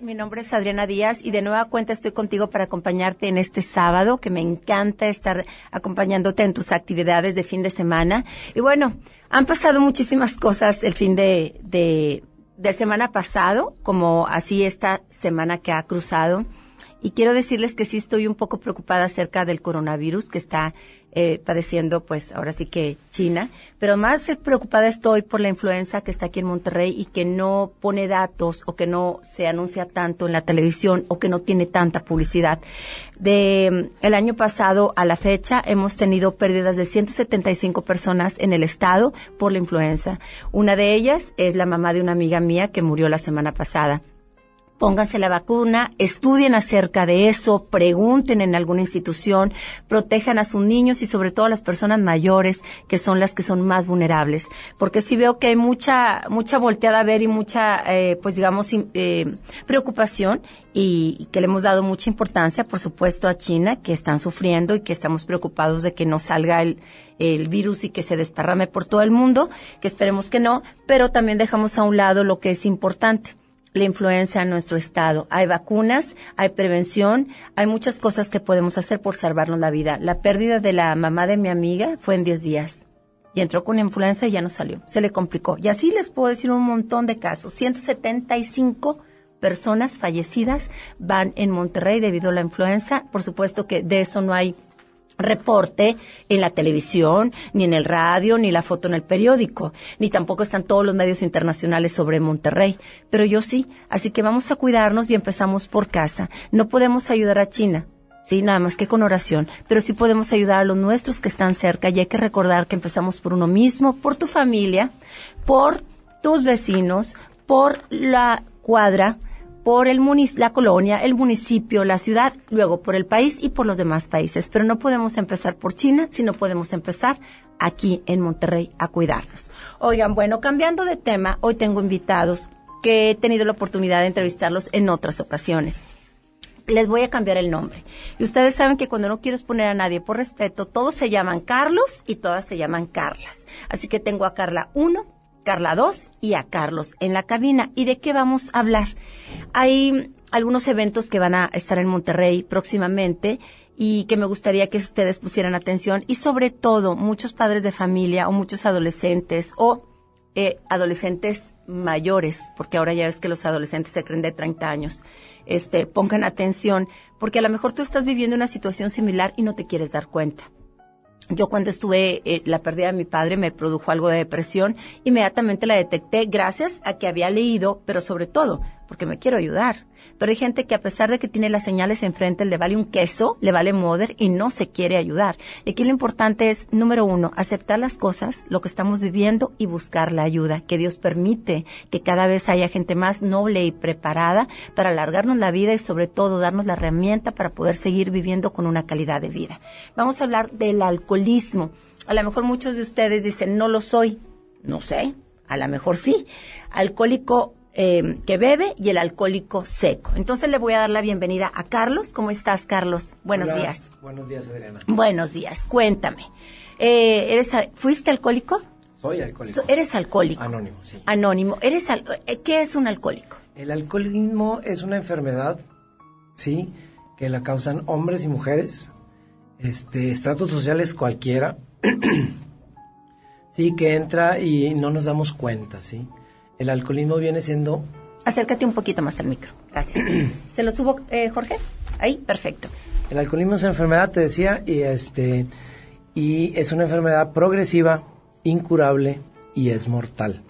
Mi nombre es Adriana Díaz y de nueva cuenta estoy contigo para acompañarte en este sábado, que me encanta estar acompañándote en tus actividades de fin de semana. Y bueno, han pasado muchísimas cosas el fin de, de, de semana pasado, como así esta semana que ha cruzado. Y quiero decirles que sí estoy un poco preocupada acerca del coronavirus que está eh, padeciendo, pues ahora sí que China, pero más preocupada estoy por la influenza que está aquí en Monterrey y que no pone datos o que no se anuncia tanto en la televisión o que no tiene tanta publicidad. De el año pasado a la fecha hemos tenido pérdidas de 175 personas en el estado por la influenza. Una de ellas es la mamá de una amiga mía que murió la semana pasada pónganse la vacuna, estudien acerca de eso, pregunten en alguna institución, protejan a sus niños y sobre todo a las personas mayores, que son las que son más vulnerables. Porque si veo que hay mucha, mucha volteada a ver y mucha, eh, pues digamos, eh, preocupación y, que le hemos dado mucha importancia, por supuesto, a China, que están sufriendo y que estamos preocupados de que no salga el, el virus y que se desparrame por todo el mundo, que esperemos que no, pero también dejamos a un lado lo que es importante la influencia en nuestro estado. Hay vacunas, hay prevención, hay muchas cosas que podemos hacer por salvarnos la vida. La pérdida de la mamá de mi amiga fue en 10 días y entró con influenza y ya no salió. Se le complicó. Y así les puedo decir un montón de casos. 175 personas fallecidas van en Monterrey debido a la influenza. Por supuesto que de eso no hay reporte en la televisión, ni en el radio, ni la foto en el periódico, ni tampoco están todos los medios internacionales sobre Monterrey, pero yo sí, así que vamos a cuidarnos y empezamos por casa. No podemos ayudar a China, sí, nada más que con oración, pero sí podemos ayudar a los nuestros que están cerca y hay que recordar que empezamos por uno mismo, por tu familia, por tus vecinos, por la cuadra, por el la colonia, el municipio, la ciudad, luego por el país y por los demás países. Pero no podemos empezar por China, sino podemos empezar aquí en Monterrey a cuidarnos. Oigan, bueno, cambiando de tema, hoy tengo invitados que he tenido la oportunidad de entrevistarlos en otras ocasiones. Les voy a cambiar el nombre. Y ustedes saben que cuando no quiero exponer a nadie por respeto, todos se llaman Carlos y todas se llaman Carlas. Así que tengo a Carla 1, Carla 2 y a Carlos en la cabina. ¿Y de qué vamos a hablar? Hay algunos eventos que van a estar en Monterrey próximamente y que me gustaría que ustedes pusieran atención y sobre todo muchos padres de familia o muchos adolescentes o eh, adolescentes mayores, porque ahora ya ves que los adolescentes se creen de 30 años, este, pongan atención, porque a lo mejor tú estás viviendo una situación similar y no te quieres dar cuenta. Yo cuando estuve, eh, la pérdida de mi padre me produjo algo de depresión, inmediatamente la detecté gracias a que había leído, pero sobre todo porque me quiero ayudar. Pero hay gente que a pesar de que tiene las señales enfrente, le vale un queso, le vale moder y no se quiere ayudar. Y aquí lo importante es, número uno, aceptar las cosas, lo que estamos viviendo y buscar la ayuda, que Dios permite que cada vez haya gente más noble y preparada para alargarnos la vida y sobre todo darnos la herramienta para poder seguir viviendo con una calidad de vida. Vamos a hablar del alcoholismo. A lo mejor muchos de ustedes dicen, no lo soy. No sé, a lo mejor sí. Alcohólico eh, que bebe y el alcohólico seco. Entonces le voy a dar la bienvenida a Carlos. ¿Cómo estás, Carlos? Buenos días. Buenos días, Adriana. Buenos días. Cuéntame. Eh, ¿eres, ¿Fuiste alcohólico? Soy alcohólico. ¿Eres alcohólico? Anónimo, sí. Anónimo. ¿Eres eh, ¿Qué es un alcohólico? El alcoholismo es una enfermedad, sí, que la causan hombres y mujeres, este, estratos sociales cualquiera, sí, que entra y no nos damos cuenta, sí. El alcoholismo viene siendo... Acércate un poquito más al micro. Gracias. ¿Se lo subo, eh, Jorge? Ahí, perfecto. El alcoholismo es una enfermedad, te decía, y, este, y es una enfermedad progresiva, incurable y es mortal.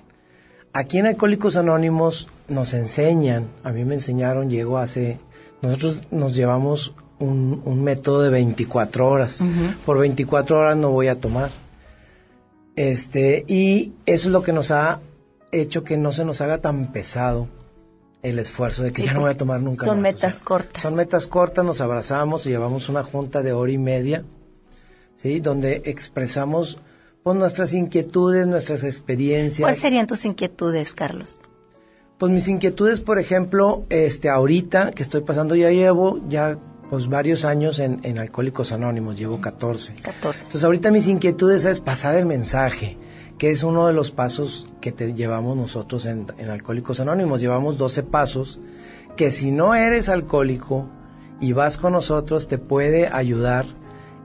Aquí en Alcohólicos Anónimos nos enseñan, a mí me enseñaron, llego hace, nosotros nos llevamos un, método de 24 horas. Por 24 horas no voy a tomar. Este, y eso es lo que nos ha hecho que no se nos haga tan pesado el esfuerzo de que ya no voy a tomar nunca son metas cortas. Son metas cortas, nos abrazamos y llevamos una junta de hora y media, ¿sí? Donde expresamos pues, nuestras inquietudes, nuestras experiencias. ¿Cuáles serían tus inquietudes, Carlos? Pues mis inquietudes, por ejemplo, este, ahorita que estoy pasando, ya llevo ya pues varios años en, en Alcohólicos Anónimos, llevo 14. 14. Entonces ahorita mis inquietudes es pasar el mensaje, que es uno de los pasos que te llevamos nosotros en, Alcohólicos Anónimos. Llevamos 12 pasos que si no eres alcohólico y vas con nosotros te puede ayudar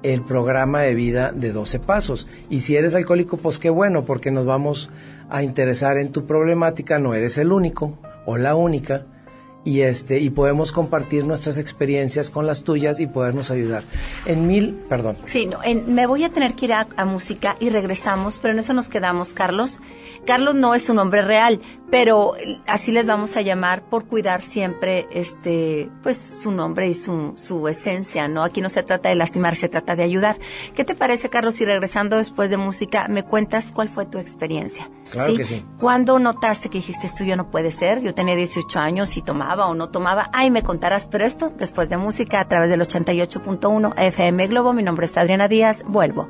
el programa de vida de 12 pasos. Y si eres alcohólico, pues qué bueno, porque nos vamos a interesar en tu problemática, no eres el único o la única y este y podemos compartir nuestras experiencias con las tuyas y podernos ayudar. En mil, perdón. Sí, no, me voy a tener que ir a, música y regresamos, pero en eso nos quedamos, Carlos. Carlos no es un hombre real, pero así les vamos a llamar por cuidar siempre este pues su nombre y su, su esencia, ¿no? Aquí no se trata de lastimar, se trata de ayudar. ¿Qué te parece, Carlos, si regresando después de música me cuentas cuál fue tu experiencia? Claro que sí. ¿Cuándo notaste que dijiste esto ya no puede ser? Yo tenía 18 años y tomaba o no tomaba. Ay, me contarás, pero esto después de música a través del 88.1 FM Globo. Mi nombre es Adriana Díaz. Vuelvo.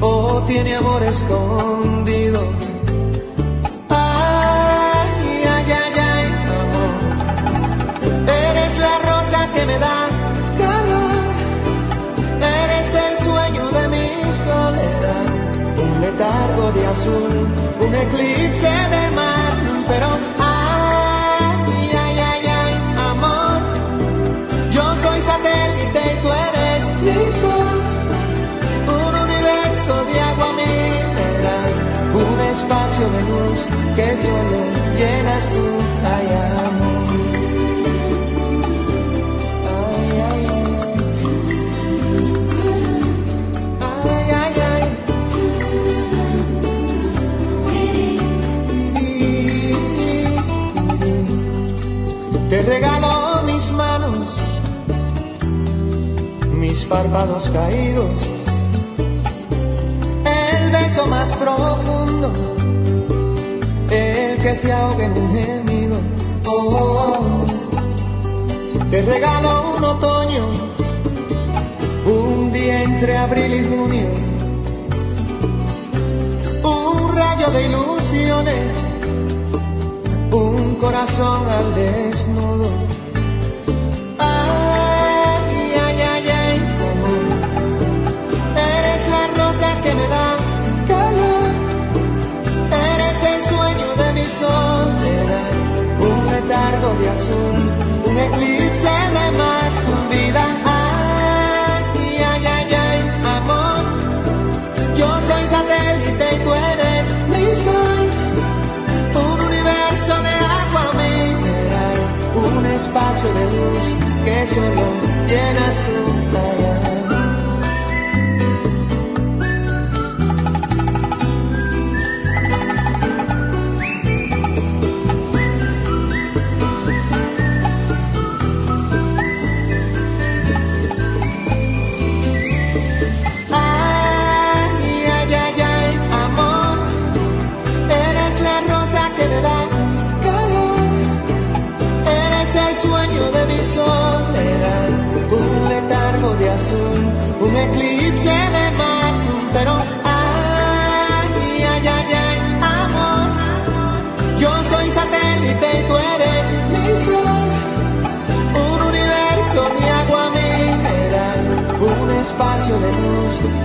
o tiene amor escondido. Ay, ay, ay, ay, amor. Eres la rosa que me da calor. Eres el sueño de mi soledad. Un letargo de azul, un eclipse de mar. Pero que solo llenas tú, ay amor. Ay, ay, ay. ay, ay Te regalo mis manos, mis párpados caídos, el beso más profundo que se ahoga en un gemido. Oh, te regalo un otoño, un día entre abril y junio, un rayo de ilusiones, un corazón al desnudo.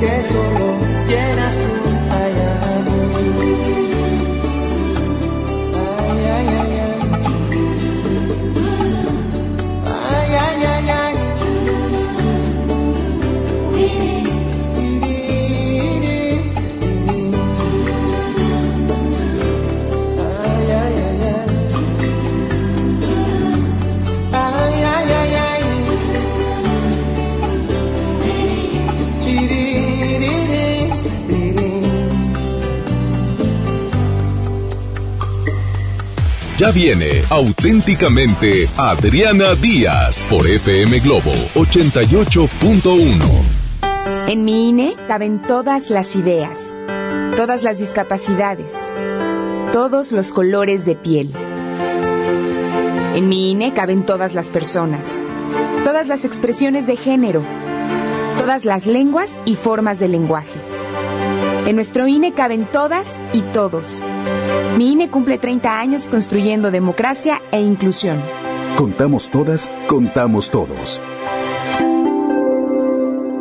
Que solo Ya viene auténticamente Adriana Díaz por FM Globo 88.1. En mi INE caben todas las ideas, todas las discapacidades, todos los colores de piel. En mi INE caben todas las personas, todas las expresiones de género, todas las lenguas y formas de lenguaje. En nuestro INE caben todas y todos. Mi INE cumple 30 años construyendo democracia e inclusión. Contamos todas, contamos todos.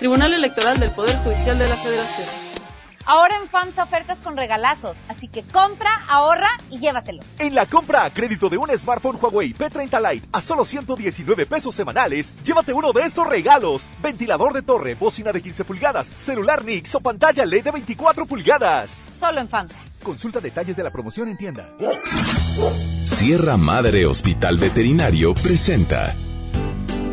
Tribunal Electoral del Poder Judicial de la Federación. Ahora en FAMSA ofertas con regalazos, así que compra, ahorra y llévatelos. En la compra a crédito de un smartphone Huawei P30 Lite a solo 119 pesos semanales, llévate uno de estos regalos. Ventilador de torre, bocina de 15 pulgadas, celular Nix o pantalla LED de 24 pulgadas. Solo en FAMSA. Consulta detalles de la promoción en tienda. Sierra Madre Hospital Veterinario presenta.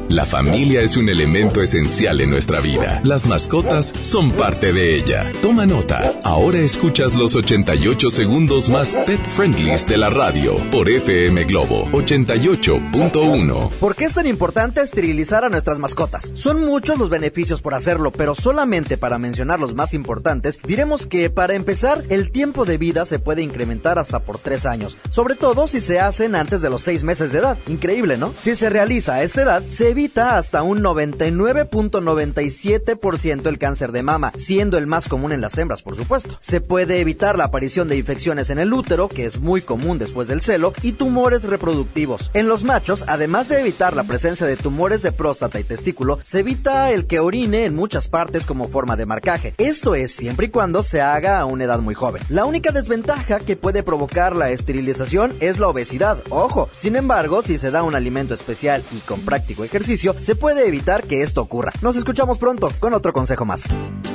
La familia es un elemento esencial en nuestra vida. Las mascotas son parte de ella. Toma nota. Ahora escuchas los 88 segundos más pet friendlies de la radio por FM Globo 88.1. ¿Por qué es tan importante esterilizar a nuestras mascotas? Son muchos los beneficios por hacerlo, pero solamente para mencionar los más importantes, diremos que para empezar, el tiempo de vida se puede incrementar hasta por tres años, sobre todo si se hacen antes de los seis meses de edad. Increíble, ¿no? Si se realiza a esta edad, se evita hasta un 99.97% el cáncer de mama, siendo el más común en las hembras, por supuesto. Se puede evitar la aparición de infecciones en el útero, que es muy común después del celo, y tumores reproductivos. En los machos, además de evitar la presencia de tumores de próstata y testículo, se evita el que orine en muchas partes como forma de marcaje. Esto es siempre y cuando se haga a una edad muy joven. La única desventaja que puede provocar la esterilización es la obesidad. Ojo, sin embargo, si se da un alimento especial y con práctico se puede evitar que esto ocurra. Nos escuchamos pronto con otro consejo más.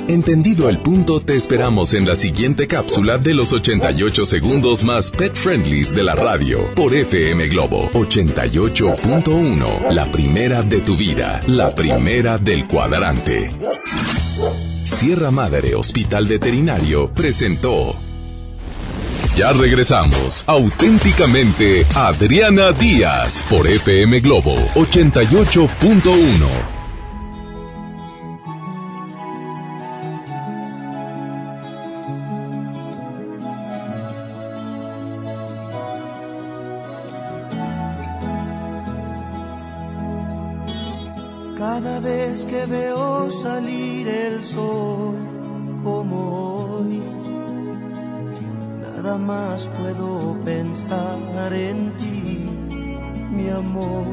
Entendido el punto, te esperamos en la siguiente cápsula de los 88 segundos más pet friendlies de la radio por FM Globo 88.1. La primera de tu vida, la primera del cuadrante. Sierra Madre Hospital Veterinario presentó. Ya regresamos, auténticamente Adriana Díaz por FM Globo 88.1. Cada vez que veo salir el sol como hoy, nada más puedo pensar en ti, mi amor.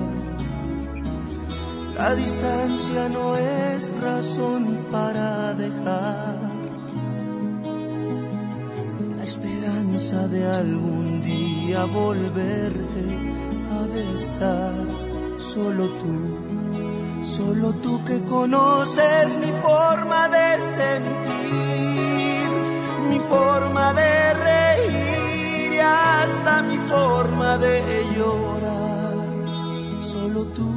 La distancia no es razón para dejar la esperanza de algún día volverte a besar, solo tú Solo tú que conoces mi forma de sentir, mi forma de reír y hasta mi forma de llorar. Solo tú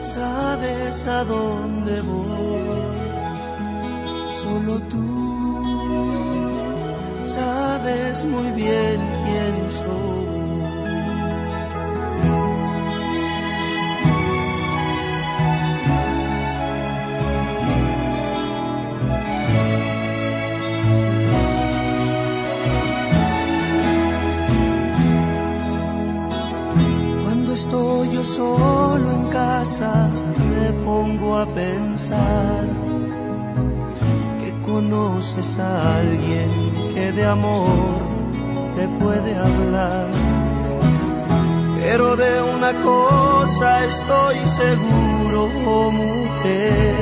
sabes a dónde voy. Solo tú sabes muy bien quién soy. Estoy yo solo en casa, me pongo a pensar que conoces a alguien que de amor te puede hablar. Pero de una cosa estoy seguro, oh mujer,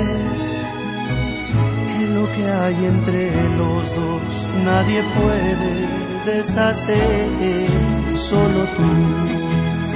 que lo que hay entre los dos nadie puede deshacer, solo tú.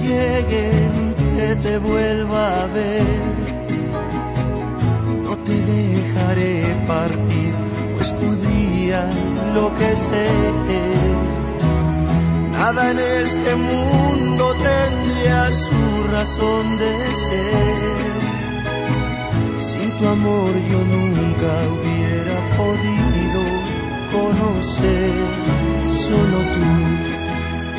Día llegue en que te vuelva a ver, no te dejaré partir, pues podría lo que sé. Nada en este mundo tendría su razón de ser. Sin tu amor yo nunca hubiera podido conocer solo tú.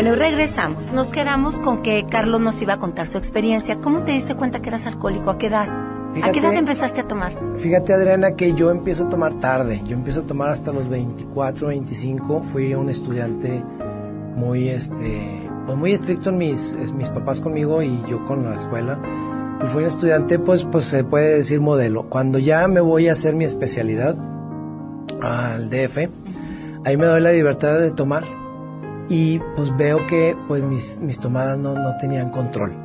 Bueno, y regresamos. Nos quedamos con que Carlos nos iba a contar su experiencia. ¿Cómo te diste cuenta que eras alcohólico? ¿A qué edad? ¿A qué edad empezaste a tomar? Fíjate, Adriana, que yo empiezo a tomar tarde. Yo empiezo a tomar hasta los 24, 25. Fui un estudiante muy, este, pues muy estricto en mis, mis papás conmigo y yo con la escuela. Y fui un estudiante, pues, pues se puede decir modelo. Cuando ya me voy a hacer mi especialidad al DF, ahí me doy la libertad de tomar y pues veo que pues mis, mis tomadas no, no tenían control.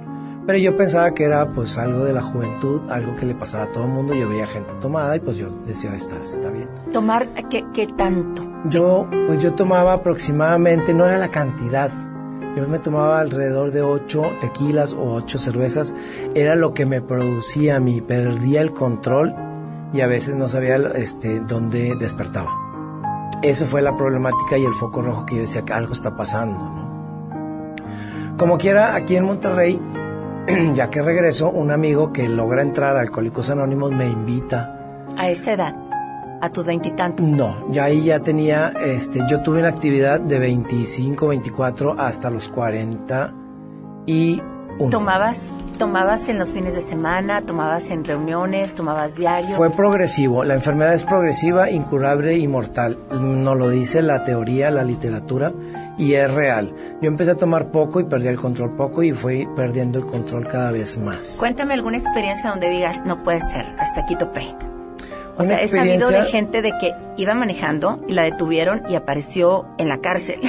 Pero yo pensaba que era pues algo de la juventud, algo que le pasaba a todo el mundo. Yo veía gente tomada y pues yo decía, está, está bien. ¿Tomar qué, qué tanto? Yo, pues yo tomaba aproximadamente, no era la cantidad. Yo me tomaba alrededor de ocho tequilas o ocho cervezas. Era lo que me producía a mí. Perdía el control y a veces no sabía este, dónde despertaba. Esa fue la problemática y el foco rojo que yo decía que algo está pasando. ¿no? Como quiera, aquí en Monterrey ya que regreso, un amigo que logra entrar a Alcohólicos Anónimos me invita. ¿A esa edad? ¿A tus veintitantos? No, ya ahí ya tenía, este, yo tuve una actividad de 25, 24 hasta los 40 y ¿Tomabas, ¿Tomabas en los fines de semana? ¿Tomabas en reuniones? ¿Tomabas diario? Fue progresivo. La enfermedad es progresiva, incurable y mortal. Nos lo dice la teoría, la literatura y es real. Yo empecé a tomar poco y perdí el control poco y fui perdiendo el control cada vez más. Cuéntame alguna experiencia donde digas, no puede ser, hasta aquí topé. O sea, he sabido de gente de que iba manejando y la detuvieron y apareció en la cárcel.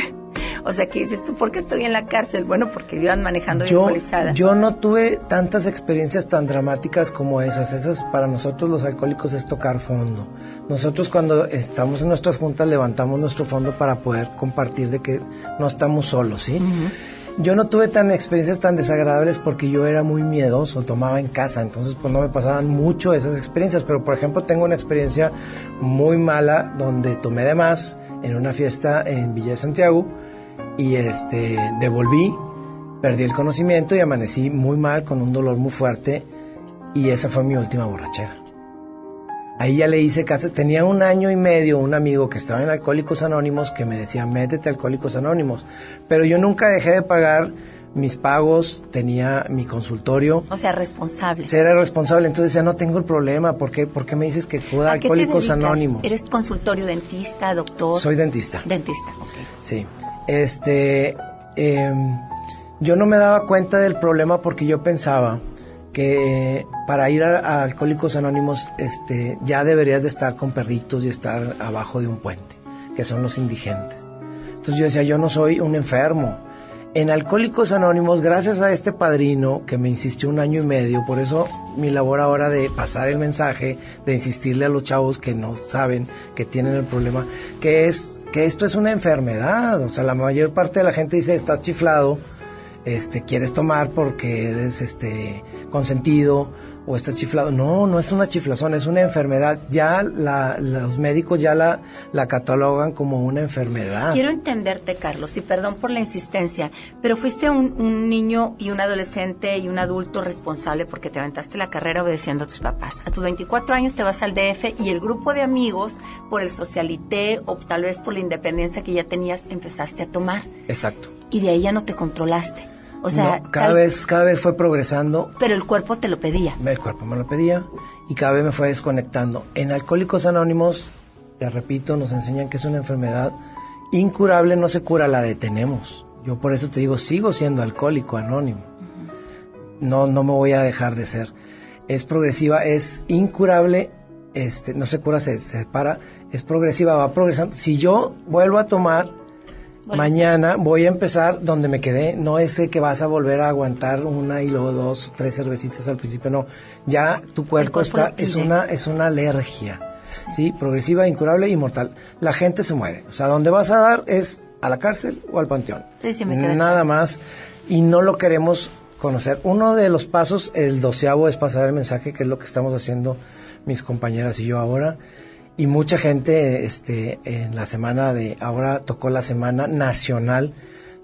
O sea, que dices tú, ¿por qué estoy en la cárcel? Bueno, porque iban manejando yo, alcoholizada. Yo no tuve tantas experiencias tan dramáticas como esas. Esas para nosotros los alcohólicos es tocar fondo. Nosotros cuando estamos en nuestras juntas levantamos nuestro fondo para poder compartir de que no estamos solos, ¿sí? Yo no tuve tan experiencias tan desagradables porque yo era muy miedoso, tomaba en casa, entonces pues no me pasaban mucho esas experiencias, pero por ejemplo tengo una experiencia muy mala donde tomé de más en una fiesta en Villa de Santiago y este devolví, perdí el conocimiento y amanecí muy mal con un dolor muy fuerte y esa fue mi última borrachera. Ahí ya le hice caso, tenía un año y medio un amigo que estaba en Alcohólicos Anónimos que me decía, métete a Alcohólicos Anónimos, pero yo nunca dejé de pagar mis pagos, tenía mi consultorio. O sea, responsable. Era responsable, entonces decía, no tengo el problema, ¿por qué, ¿Por qué me dices que pueda Alcohólicos Anónimos? ¿Eres consultorio dentista, doctor? Soy dentista. Dentista, ok. Sí este, em, yo no me daba cuenta del problema porque yo pensaba que para ir a, Alcohólicos Anónimos este, ya deberías de estar con perritos y estar abajo de un puente, que son los indigentes. Entonces yo decía, yo no soy un enfermo, en Alcohólicos Anónimos, gracias a este padrino que me insistió un año y medio, por eso mi labor ahora de pasar el mensaje, de insistirle a los chavos que no saben que tienen el problema, que es que esto es una enfermedad, o sea, la mayor parte de la gente dice, estás chiflado, este, quieres tomar porque eres este consentido o estás chiflado. No, no es una chiflazón, es una enfermedad. Ya la, los médicos ya la, la catalogan como una enfermedad. Quiero entenderte, Carlos, y perdón por la insistencia, pero fuiste un, un niño y un adolescente y un adulto responsable porque te aventaste la carrera obedeciendo a tus papás. A tus 24 años te vas al DF y el grupo de amigos, por el socialité o tal vez por la independencia que ya tenías, empezaste a tomar. Exacto. Y de ahí ya no te controlaste. O sea, cada vez cada vez fue progresando. Pero el cuerpo te lo pedía. El cuerpo me lo pedía y cada vez me fue desconectando. En Alcohólicos Anónimos, te repito, nos enseñan que es una enfermedad incurable, no se cura, la detenemos. Yo por eso te digo, sigo siendo alcohólico anónimo. No no me voy a dejar de ser. Es progresiva, es incurable, este no se cura, se, se para, es progresiva, va progresando. Si yo vuelvo a tomar Mañana voy a empezar donde me quedé. No es que vas a volver a aguantar una y luego dos, tres cervecitas al principio. No, ya tu cuerpo, está es una es una alergia, sí. progresiva, incurable y mortal. La gente se muere. O sea, donde vas a dar es a la cárcel o al panteón. Sí, sí, me Nada más y no lo queremos conocer. Uno de los pasos, el doceavo, es pasar el mensaje, que es lo que estamos haciendo mis compañeras y yo ahora y mucha gente este en la semana de ahora tocó la semana nacional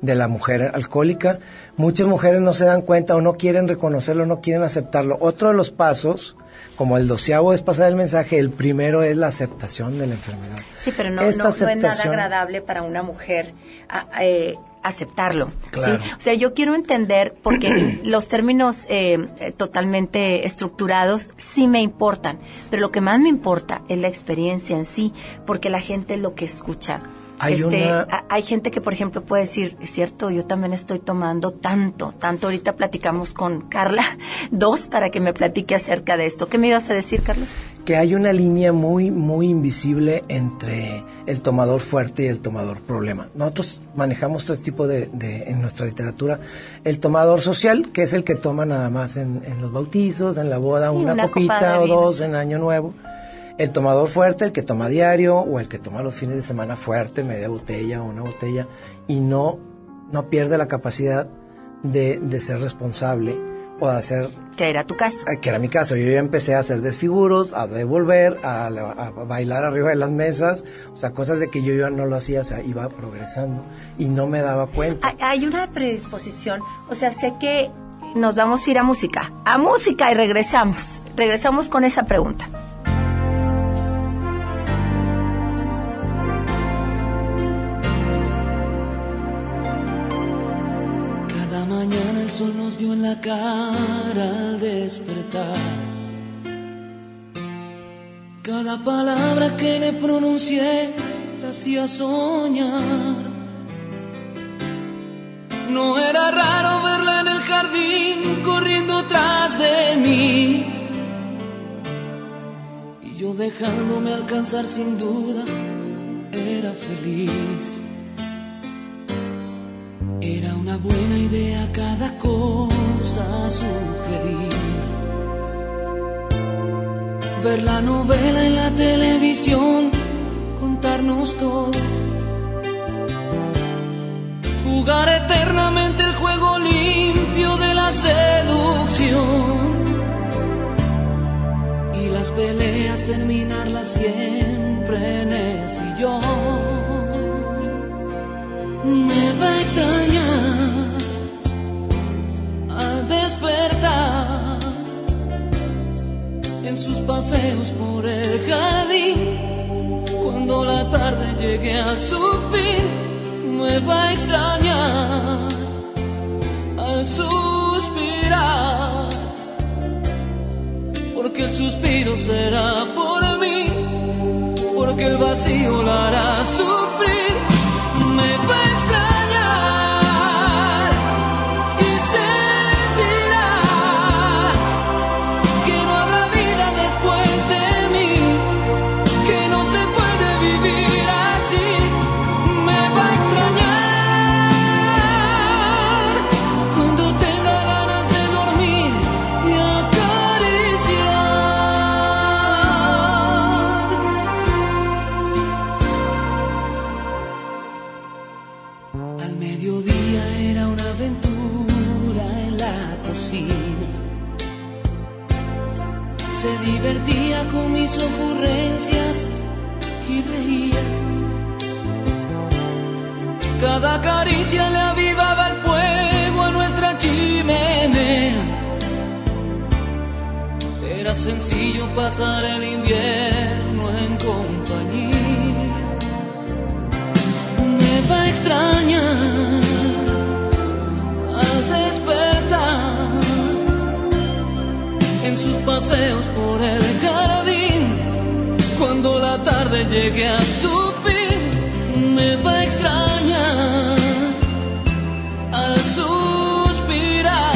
de la mujer alcohólica. Muchas mujeres no se dan cuenta o no quieren reconocerlo no quieren aceptarlo. Otro de los pasos como el doceavo es pasar el mensaje. El primero es la aceptación de la enfermedad. Sí pero no, no, es nada agradable para una mujer eh, aceptarlo. Claro. ¿sí? O sea, yo quiero entender, porque los términos eh, eh, totalmente estructurados sí me importan, pero lo que más me importa es la experiencia en sí, porque la gente es lo que escucha. Hay Este, una- hay gente que, por ejemplo, puede decir, es cierto, yo también estoy tomando tanto, tanto. Ahorita platicamos con Carla, dos, para que me platique acerca de esto. ¿Qué me ibas a decir, Carlos? que hay una línea muy, muy invisible entre el tomador fuerte y el tomador problema. Nosotros manejamos tres tipos de, de- en nuestra literatura. El tomador social, que es el que toma nada más en, en los bautizos, en la boda, Sí, una, una copita o vino. dos en Año Nuevo. El tomador fuerte, el que toma diario, o el que toma los fines de semana fuerte, media botella o una botella, y no, no pierde la capacidad de, de ser responsable o de hacer Que era tu caso. Ah, que era mi caso. Yo ya empecé a hacer desfiguros, a devolver, a, a bailar arriba de las mesas, o sea, cosas de que yo ya no lo hacía, o sea, iba progresando y no me daba cuenta. Hay una predisposición, o sea, sé que nos vamos a ir a música, a música y regresamos. Regresamos con esa pregunta. El sol nos dio en la cara al despertar. Cada palabra que le pronuncié la hacía soñar. No era raro verla en el jardín corriendo tras de mí. Y yo dejándome alcanzar sin duda, era feliz. Era una buena idea cada cosa sugerida. Ver la novela en la televisión, contarnos todo. Jugar eternamente el juego limpio de la seducción. Y las peleas terminarlas siempre en el sillón me va a extrañar al despertar en sus paseos por el jardín. Cuando la tarde llegue a su fin, me va a extrañar al suspirar. Porque el suspiro será por mí, porque el vacío la hará sufrir Cada caricia le avivaba el fuego a nuestra chimenea. Era sencillo pasar el invierno en compañía. Me va a extrañar al despertar en sus paseos por el jardín. Cuando la tarde llegue a su fin, me va a al suspirar.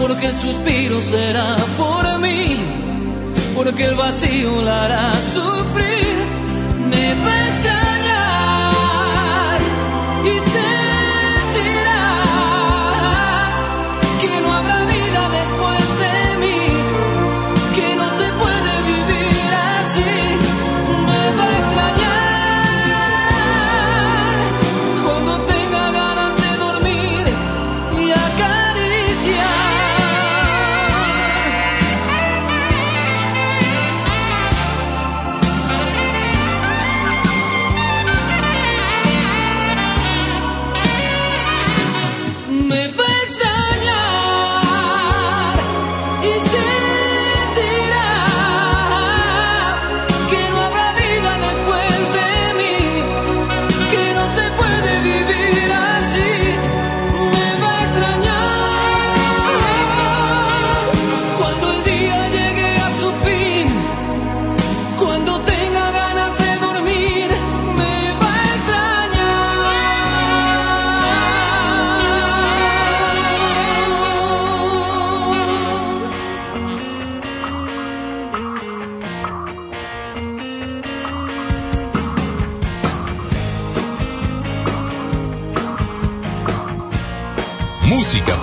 Porque el suspiro será por mí, porque el vacío la hará sufrir. Me va a extrañar y sentirá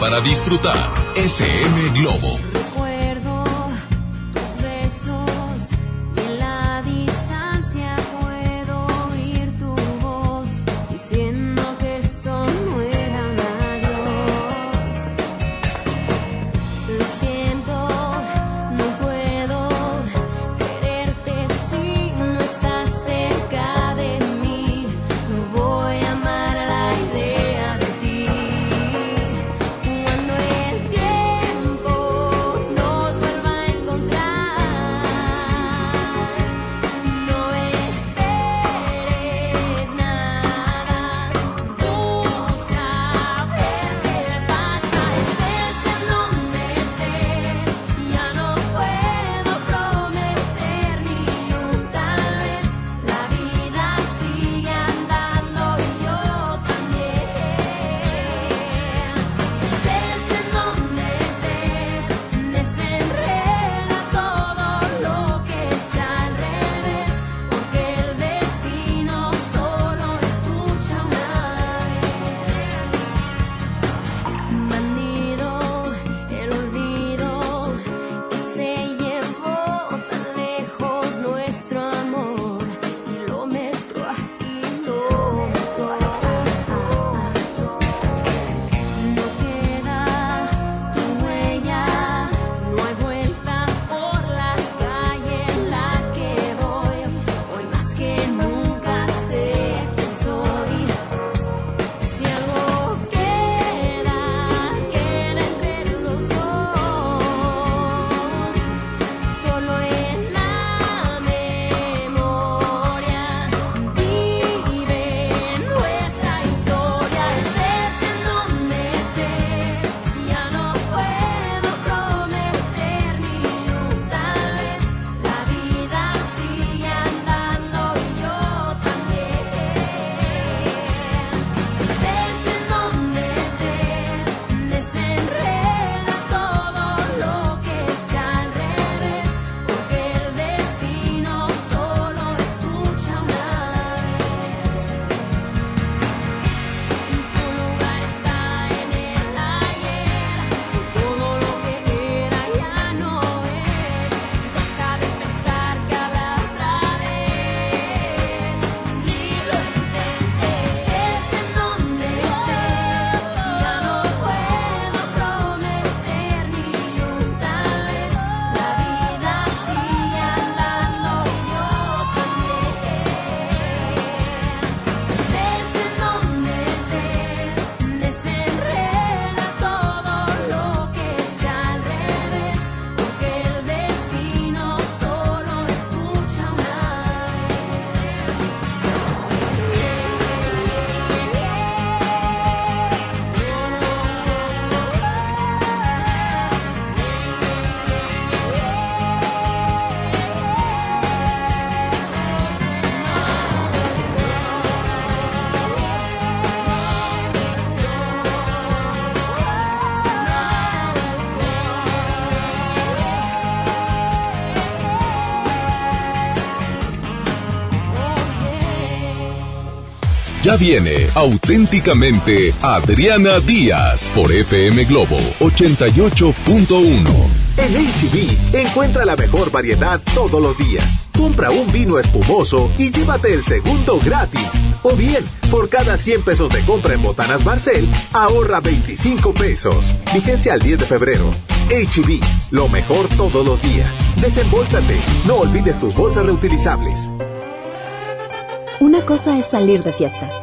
para disfrutar. FM Globo Ya viene auténticamente Adriana Díaz por FM Globo 88.1. En HB, encuentra la mejor variedad todos los días. Compra un vino espumoso y llévate el segundo gratis. O bien, por cada 100 pesos de compra en Botanas Barcel, ahorra 25 pesos. Vigencia al 10 de febrero. HB, lo mejor todos los días. Desembolsate. No olvides tus bolsas reutilizables. Una cosa es salir de fiesta.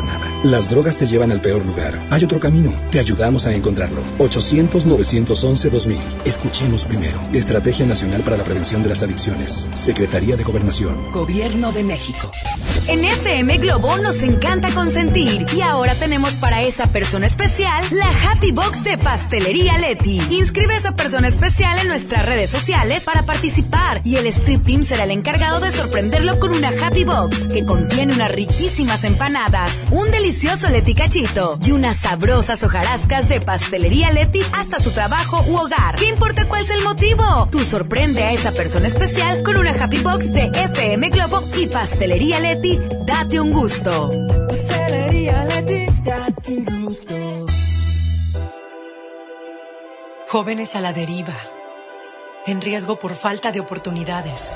Las drogas te llevan al peor lugar. Hay otro camino. Te ayudamos a encontrarlo. 800-911-2000. Escuchemos primero. Estrategia Nacional para la Prevención de las Adicciones. Secretaría de Gobernación. Gobierno de México. En FM Globo nos encanta consentir y ahora tenemos para esa persona especial la Happy Box de Pastelería Leti. Inscribe a esa persona especial en nuestras redes sociales para participar y el Street Team será el encargado de sorprenderlo con una Happy Box que contiene unas riquísimas empanadas, un delicioso delicioso Leti Cachito y unas sabrosas hojarascas de pastelería Leti hasta su trabajo u hogar. ¿Qué importa cuál es el motivo? Tú sorprende a esa persona especial con una Happy Box de FM Globo y Pastelería Leti. Date un gusto. Pastelería Leti, date un gusto. Jóvenes a la deriva, en riesgo por falta de oportunidades.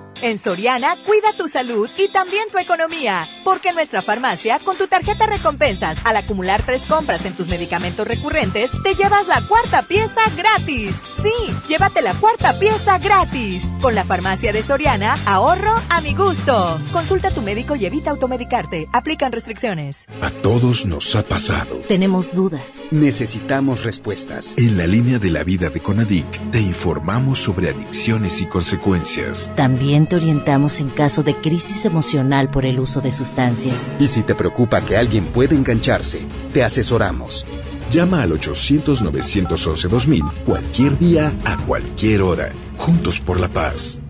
En Soriana, cuida tu salud y también tu economía. Porque en nuestra farmacia, con tu tarjeta recompensas, al acumular tres compras en tus medicamentos recurrentes, te llevas la cuarta pieza gratis. Sí, llévate la cuarta pieza gratis. Con la farmacia de Soriana, ahorro a mi gusto. Consulta a tu médico y evita automedicarte. Aplican restricciones. A todos nos ha pasado. Tenemos dudas. Necesitamos respuestas. En la línea de la vida de Conadic, te informamos sobre adicciones y consecuencias. También te orientamos en caso de crisis emocional por el uso de sustancias. Y si te preocupa que alguien pueda engancharse, te asesoramos. Llama al 800-911-2000 cualquier día, a cualquier hora. Juntos por la paz.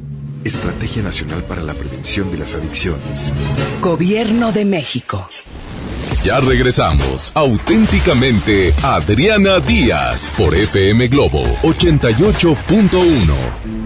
Estrategia Nacional para la Prevención de las Adicciones. Gobierno de México. Ya regresamos. Auténticamente Adriana Díaz por FM Globo 88.1.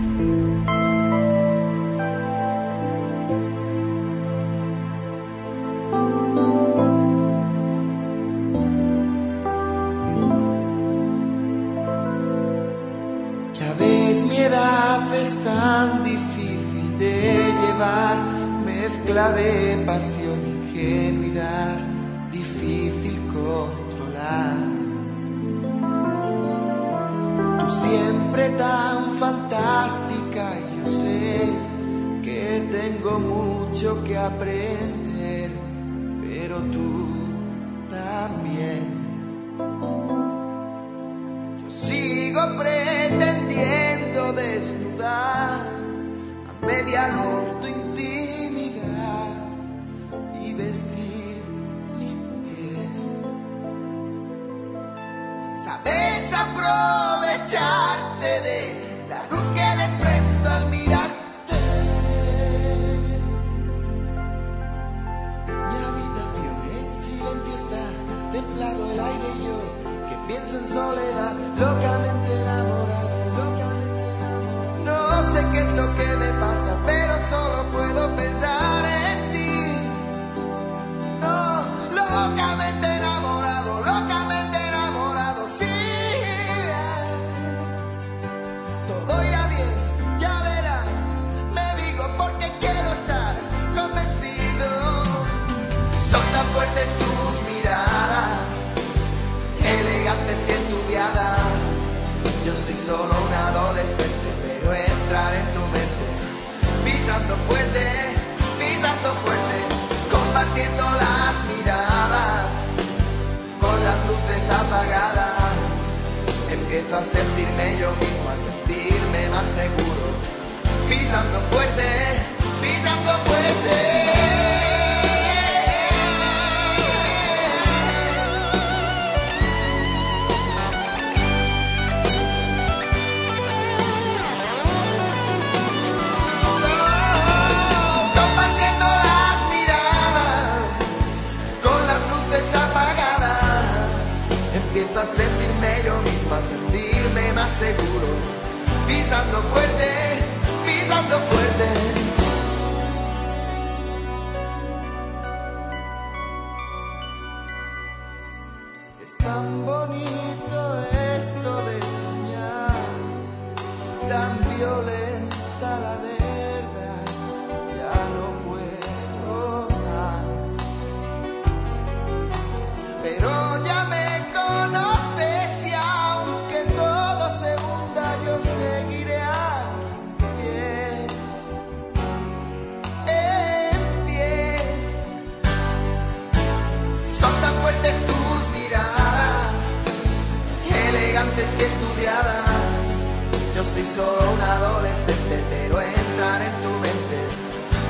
Yo soy solo un adolescente, pero entrar en tu mente,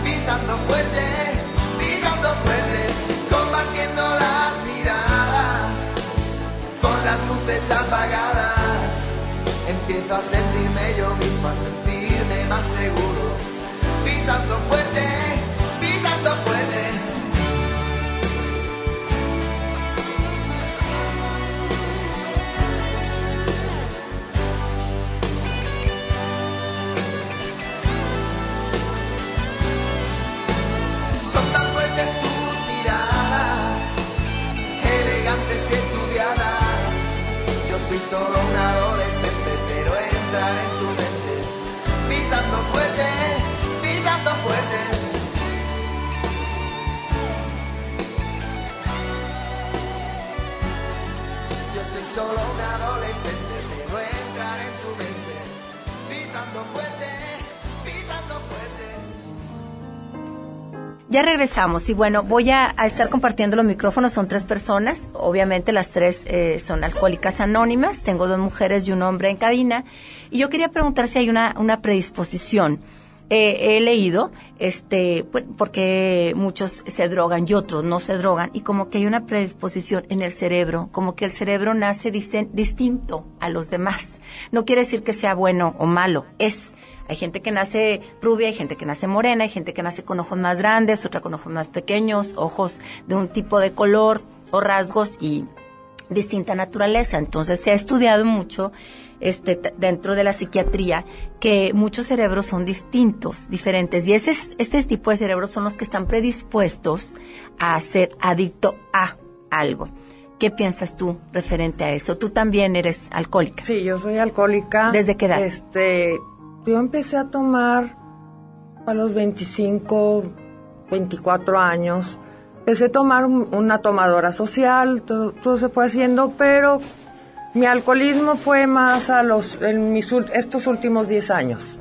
pisando fuerte, pisando fuerte, compartiendo las miradas, con las luces apagadas. Empiezo a sentirme yo mismo, a sentirme más seguro, pisando fuerte. Solo un adolescente, pero entrar en tu mente, pisando fuerte, pisando fuerte. Yo soy solo un adolescente, pero entrar en tu mente, pisando fuerte, Ya regresamos y bueno, voy a, a estar compartiendo los micrófonos, son tres personas, obviamente las tres eh, son alcohólicas anónimas, tengo dos mujeres y un hombre en cabina y yo quería preguntar si hay una, una predisposición. Eh, he leído, este, porque muchos se drogan y otros no se drogan y como que hay una predisposición en el cerebro, como que el cerebro nace disen- distinto a los demás. No quiere decir que sea bueno o malo, es hay gente que nace rubia, hay gente que nace morena, hay gente que nace con ojos más grandes, otra con ojos más pequeños, ojos de un tipo de color o rasgos y distinta naturaleza. Entonces se ha estudiado mucho este, dentro de la psiquiatría que muchos cerebros son distintos, diferentes. Y ese, es- este tipo de cerebros son los que están predispuestos a ser adicto a algo. ¿Qué piensas tú referente a eso? Tú también eres alcohólica. Sí, yo soy alcohólica. ¿Desde qué edad? Este, yo empecé a tomar a los 25, 24 años. Empecé a tomar un- una tomadora social, todo, se fue haciendo, pero mi alcoholismo fue más a los en mis estos últimos 10 años.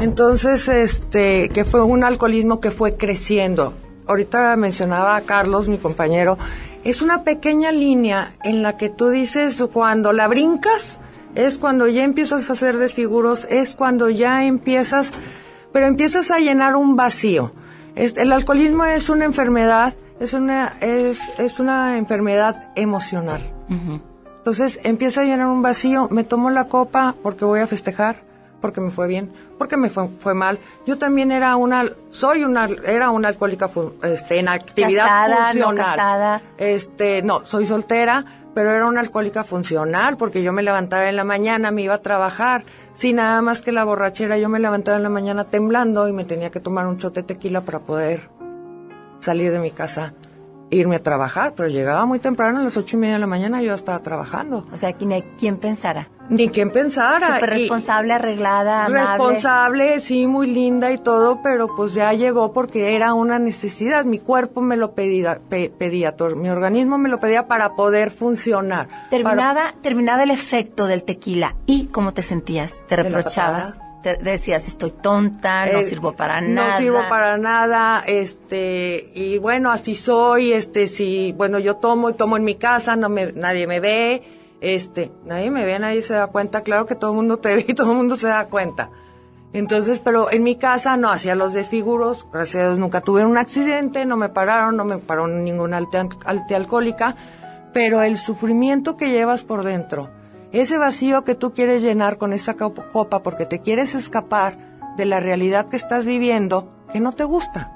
Entonces, este, que fue un alcoholismo que fue creciendo. Ahorita mencionaba a Carlos, mi compañero, es una pequeña línea en la que tú dices cuando la brincas es cuando ya empiezas a hacer desfiguros, es cuando ya empiezas, pero empiezas a llenar un vacío. Es- el alcoholismo es una enfermedad, es una, es, es una enfermedad emocional. Entonces empiezo a llenar un vacío, me tomo la copa porque voy a festejar, porque me fue bien, porque me fue, fue mal. Yo también era una, soy una, era una alcohólica este, en actividad Casada, no funcional. casada. Este, no, soy soltera, pero era una alcohólica funcional porque yo me levantaba en la mañana, me iba a trabajar, sin nada más que la borrachera, yo me levantaba en la mañana temblando y me tenía que tomar un chote de tequila para poder salir de mi casa, irme a trabajar, pero llegaba muy temprano, a las ocho y media de la mañana yo estaba trabajando. O sea, que ni quien pensara. Ni quien pensara. Súper y- responsable, arreglada, amable. Responsable, sí, muy linda y todo, pero pues ya llegó porque era una necesidad. Mi cuerpo me lo pedía, pe- pedía mi organismo me lo pedía para poder funcionar. Terminaba, terminaba el efecto del tequila. ¿Y cómo te sentías? ¿Te reprochabas? Te decías, estoy tonta, no Eh, sirvo para nada. No sirvo para nada, este, y bueno, así soy, este, si, bueno, yo tomo y tomo en mi casa, no me, nadie me ve, este, nadie me ve, nadie se da cuenta, claro que todo el mundo te ve y todo el mundo se da cuenta. Entonces, pero en mi casa no hacía los desfiguros, gracias a Dios nunca tuve un accidente, no me pararon, no me paró ninguna alte, alte alcohólica, pero el sufrimiento que llevas por dentro, ese vacío que tú quieres llenar con esa cop- copa porque te quieres escapar de la realidad que estás viviendo, que no te gusta.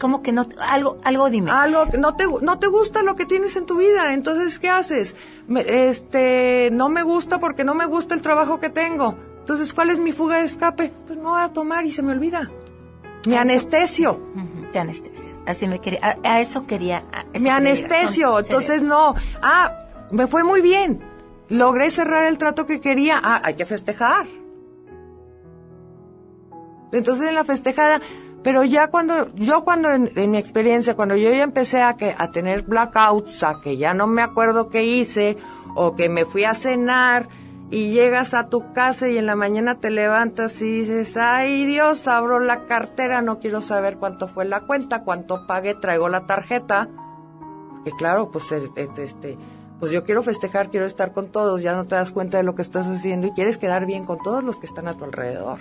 ¿Cómo que no? Algo, algo dime. Algo no te, no te gusta lo que tienes en tu vida. Entonces, ¿qué haces? Me- este, no me gusta porque no me gusta el trabajo que tengo. Entonces, ¿cuál es mi fuga de escape? Pues no voy a tomar y se me olvida. Mi Eso. anestesio. Ujú, Te anestesias. Así me quería, a, a eso quería. a eso quería anestesio. Entonces, no. Ah, me fue muy bien. Logré cerrar el trato que quería. Ah, hay que festejar. Entonces, en la festejada, pero ya cuando, yo cuando en, mi experiencia, cuando yo ya empecé a, que, a tener blackouts, a que ya no me acuerdo qué hice, o que me fui a cenar, y llegas a tu casa y en la mañana te levantas y dices, ay Dios, abro la cartera, no quiero saber cuánto fue la cuenta, cuánto pagué, traigo la tarjeta. Porque claro, pues es- es- este, pues yo quiero festejar, quiero estar con todos, ya no te das cuenta de lo que estás haciendo y quieres quedar bien con todos los que están a tu alrededor.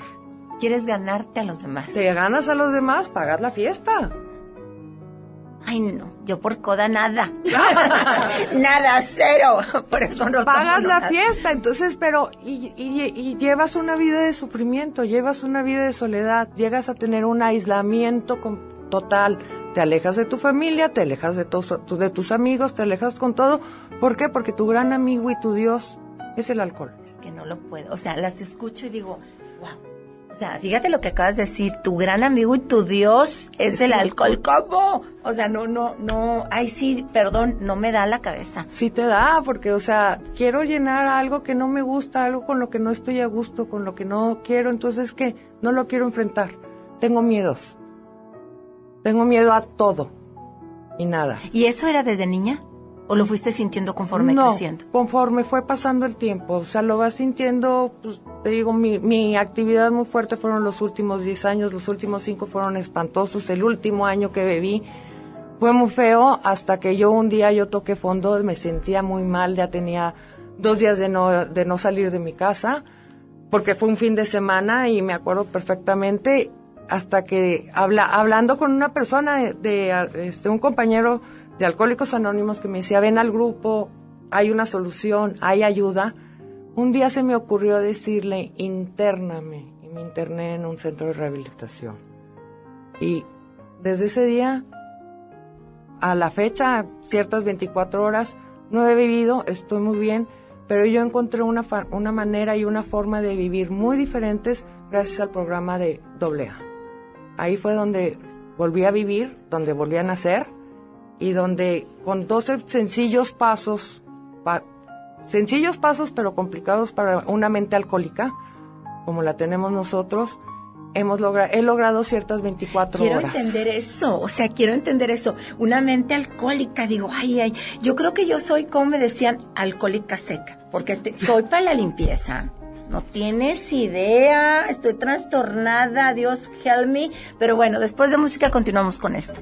Quieres ganarte a los demás. Te ganas a los demás, pagas la fiesta. Ay, no, yo por coda nada. nada, cero. Por eso no Pagas la nada. fiesta, entonces, pero, y, y- y llevas una vida de sufrimiento, llevas una vida de soledad, llegas a tener un aislamiento con- total. Te alejas de tu familia, te alejas de de tus amigos, te alejas con todo. ¿Por qué? Porque tu gran amigo y tu Dios es el alcohol. Es que no lo puedo. O sea, las escucho y digo, wow. O sea, fíjate lo que acabas de decir, tu gran amigo y tu Dios es, el alcohol. ¿Cómo? O sea, no, no, no, ay sí, perdón, no me da la cabeza. Sí te da, porque, o sea, quiero llenar algo que no me gusta, algo con lo que no estoy a gusto, con lo que no quiero, entonces que no lo quiero enfrentar. Tengo miedos. Tengo miedo a todo y nada. ¿Y eso era desde niña? ¿O lo fuiste sintiendo conforme no, creciendo? conforme fue pasando el tiempo. O sea, lo vas sintiendo, pues, te digo, mi, mi actividad muy fuerte fueron los últimos 10 años, los últimos 5 fueron espantosos. El último año que bebí fue muy feo hasta que yo un día yo toqué fondo, me sentía muy mal, ya tenía dos días de no, de no salir de mi casa, porque fue un fin de semana y me acuerdo perfectamente hasta que habla, hablando con una persona de, de, este, un compañero de Alcohólicos Anónimos que me decía, ven al grupo, hay una solución, hay ayuda. Un día se me ocurrió decirle, intername, y me interné en un centro de rehabilitación. Y desde ese día a la fecha, ciertas 24 horas, no he vivido, estoy muy bien, pero yo encontré una, una manera y una forma de vivir muy diferentes gracias al programa de AA. Ahí fue donde volví a vivir, donde volví a nacer y donde con 12 sencillos pasos, pa, sencillos pasos pero complicados para una mente alcohólica, como la tenemos nosotros, hemos logrado, he logrado ciertas 24 quiero horas. Quiero entender eso, o sea, quiero entender eso. Una mente alcohólica, digo, ay, ay, yo creo que yo soy, como me decían, alcohólica seca, porque te, soy para la limpieza. No tienes idea, estoy trastornada, Dios help me. Pero bueno, después de música continuamos con esto.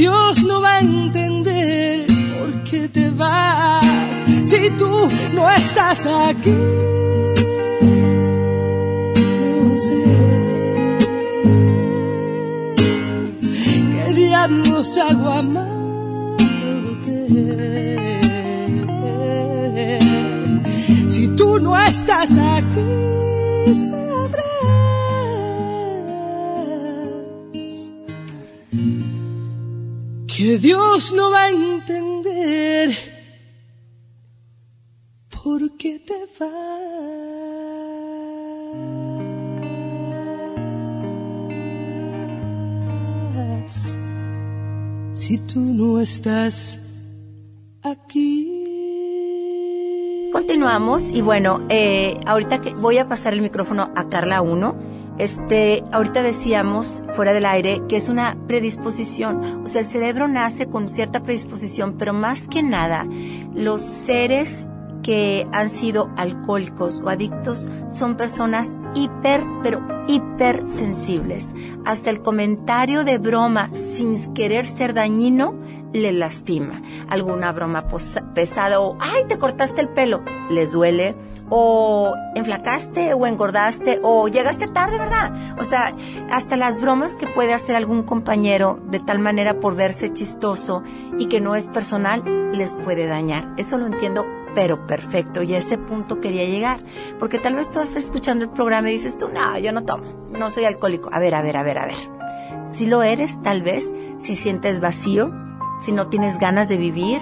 Dios no va a entender por qué te vas. Si tú no estás aquí, no sé qué diablos hago. Si tú no estás aquí, que Dios no va a entender por qué te vas. Si tú no estás aquí. Continuamos y bueno, eh, ahorita que voy a pasar el micrófono a Carla 1. Este, ahorita decíamos fuera del aire que es una predisposición, o sea, el cerebro nace con cierta predisposición, pero más que nada, los seres que han sido alcohólicos o adictos son personas hiper, pero hiper sensibles. Hasta el comentario de broma sin querer ser dañino le lastima. Alguna broma pesada o, ay, te cortaste el pelo, les duele. O enflacaste o engordaste o llegaste tarde, ¿verdad? O sea, hasta las bromas que puede hacer algún compañero de tal manera por verse chistoso y que no es personal, les puede dañar. Eso lo entiendo pero perfecto. Y a ese punto quería llegar. Porque tal vez tú estás escuchando el programa y dices tú, no, yo no tomo, no soy alcohólico. A ver, a ver, a ver, a ver. Si lo eres, tal vez, si sientes vacío, si no tienes ganas de vivir,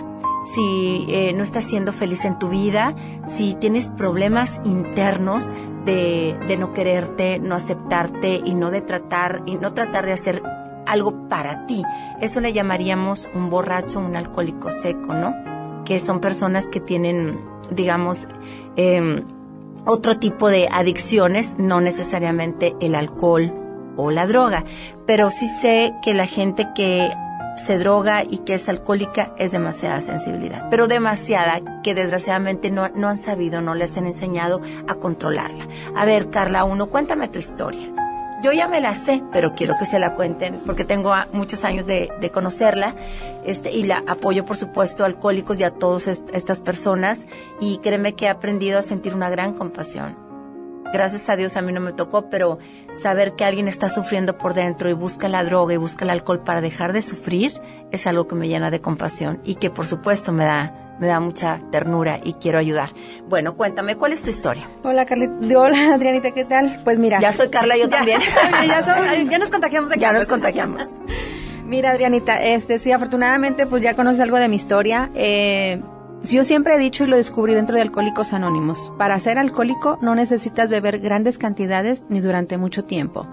si eh, no estás siendo feliz en tu vida, si tienes problemas internos de, no quererte, no aceptarte y no de tratar, y no tratar de hacer algo para ti. Eso le llamaríamos un borracho, un alcohólico seco, ¿no? Que son personas que tienen, digamos, eh, otro tipo de adicciones, no necesariamente el alcohol o la droga. Pero sí sé que la gente que se droga y que es alcohólica es demasiada sensibilidad, pero demasiada que desgraciadamente no, no han sabido, no les han enseñado a controlarla. A ver, Carla, uno, cuéntame tu historia. Yo ya me la sé, pero quiero que se la cuenten porque tengo muchos años de, conocerla este, y la apoyo, por supuesto, a alcohólicos y a todas estas personas y créeme que he aprendido a sentir una gran compasión gracias a Dios a mí no me tocó, pero saber que alguien está sufriendo por dentro y busca la droga y busca el alcohol para dejar de sufrir es algo que me llena de compasión y que por supuesto me da me da mucha ternura y quiero ayudar. Bueno, cuéntame, ¿cuál es tu historia? Hola, Carlita. Hola, Adrianita, ¿qué tal? Pues mira. Ya soy Carla, yo también. ya, nos contagiamos de Ya nos contagiamos. Mira, Adrianita, este, sí, afortunadamente, pues ya conoces algo de mi historia. Eh, yo siempre he dicho y lo descubrí dentro de Alcohólicos Anónimos, para ser alcohólico no necesitas beber grandes cantidades ni durante mucho tiempo.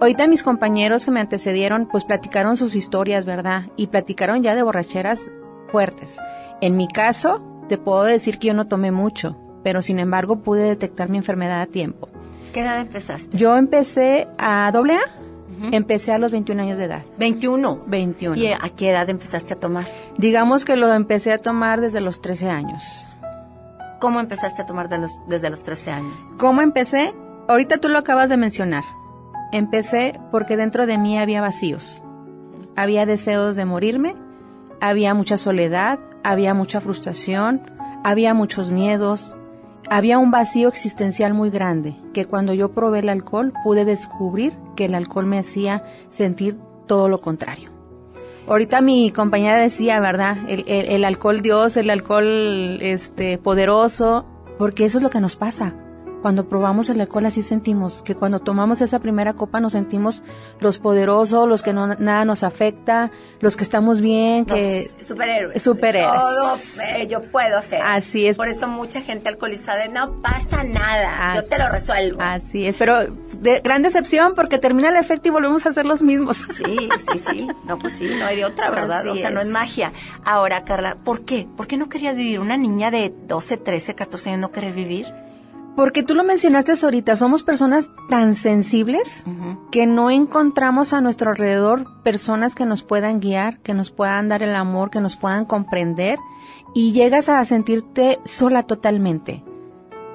Ahorita mis compañeros que me antecedieron pues platicaron sus historias, ¿verdad? Y platicaron ya de borracheras fuertes. En mi caso, te puedo decir que yo no tomé mucho, pero sin embargo pude detectar mi enfermedad a tiempo. ¿Qué edad empezaste? Yo empecé a doble A Empecé a los 21 años de edad. 21. 21. ¿Y a qué edad empezaste a tomar? Digamos que lo empecé a tomar desde los 13 años. ¿Cómo empezaste a tomar de los, desde los 13 años? ¿Cómo empecé? Ahorita tú lo acabas de mencionar. Empecé porque dentro de mí había vacíos. Había deseos de morirme, había mucha soledad, había mucha frustración, había muchos miedos, había un vacío existencial muy grande, que cuando yo probé el alcohol pude descubrir que el alcohol me hacía sentir todo lo contrario. Ahorita mi compañera decía, ¿verdad? El, alcohol Dios, el alcohol este, poderoso, porque eso es lo que nos pasa cuando probamos el alcohol así sentimos, que cuando tomamos esa primera copa nos sentimos los poderosos, los que no, nada nos afecta, los que estamos bien, que... superhéroes. Superhéroes. Todo eh, yo puedo hacer. Así es. Por eso mucha gente alcoholizada, no pasa nada, yo te lo resuelvo. Así es, pero de, gran decepción porque termina el efecto y volvemos a ser los mismos. Sí, sí, sí. No, pues sí, no hay de otra, ¿verdad? o sea, no es magia. Ahora, Carla, ¿por qué? ¿Por qué no querías vivir? ¿Una niña de 12, 13, 14 años no querer vivir? Porque tú lo mencionaste ahorita, somos personas tan sensibles que no encontramos a nuestro alrededor personas que nos puedan guiar, que nos puedan dar el amor, que nos puedan comprender y llegas a sentirte sola totalmente.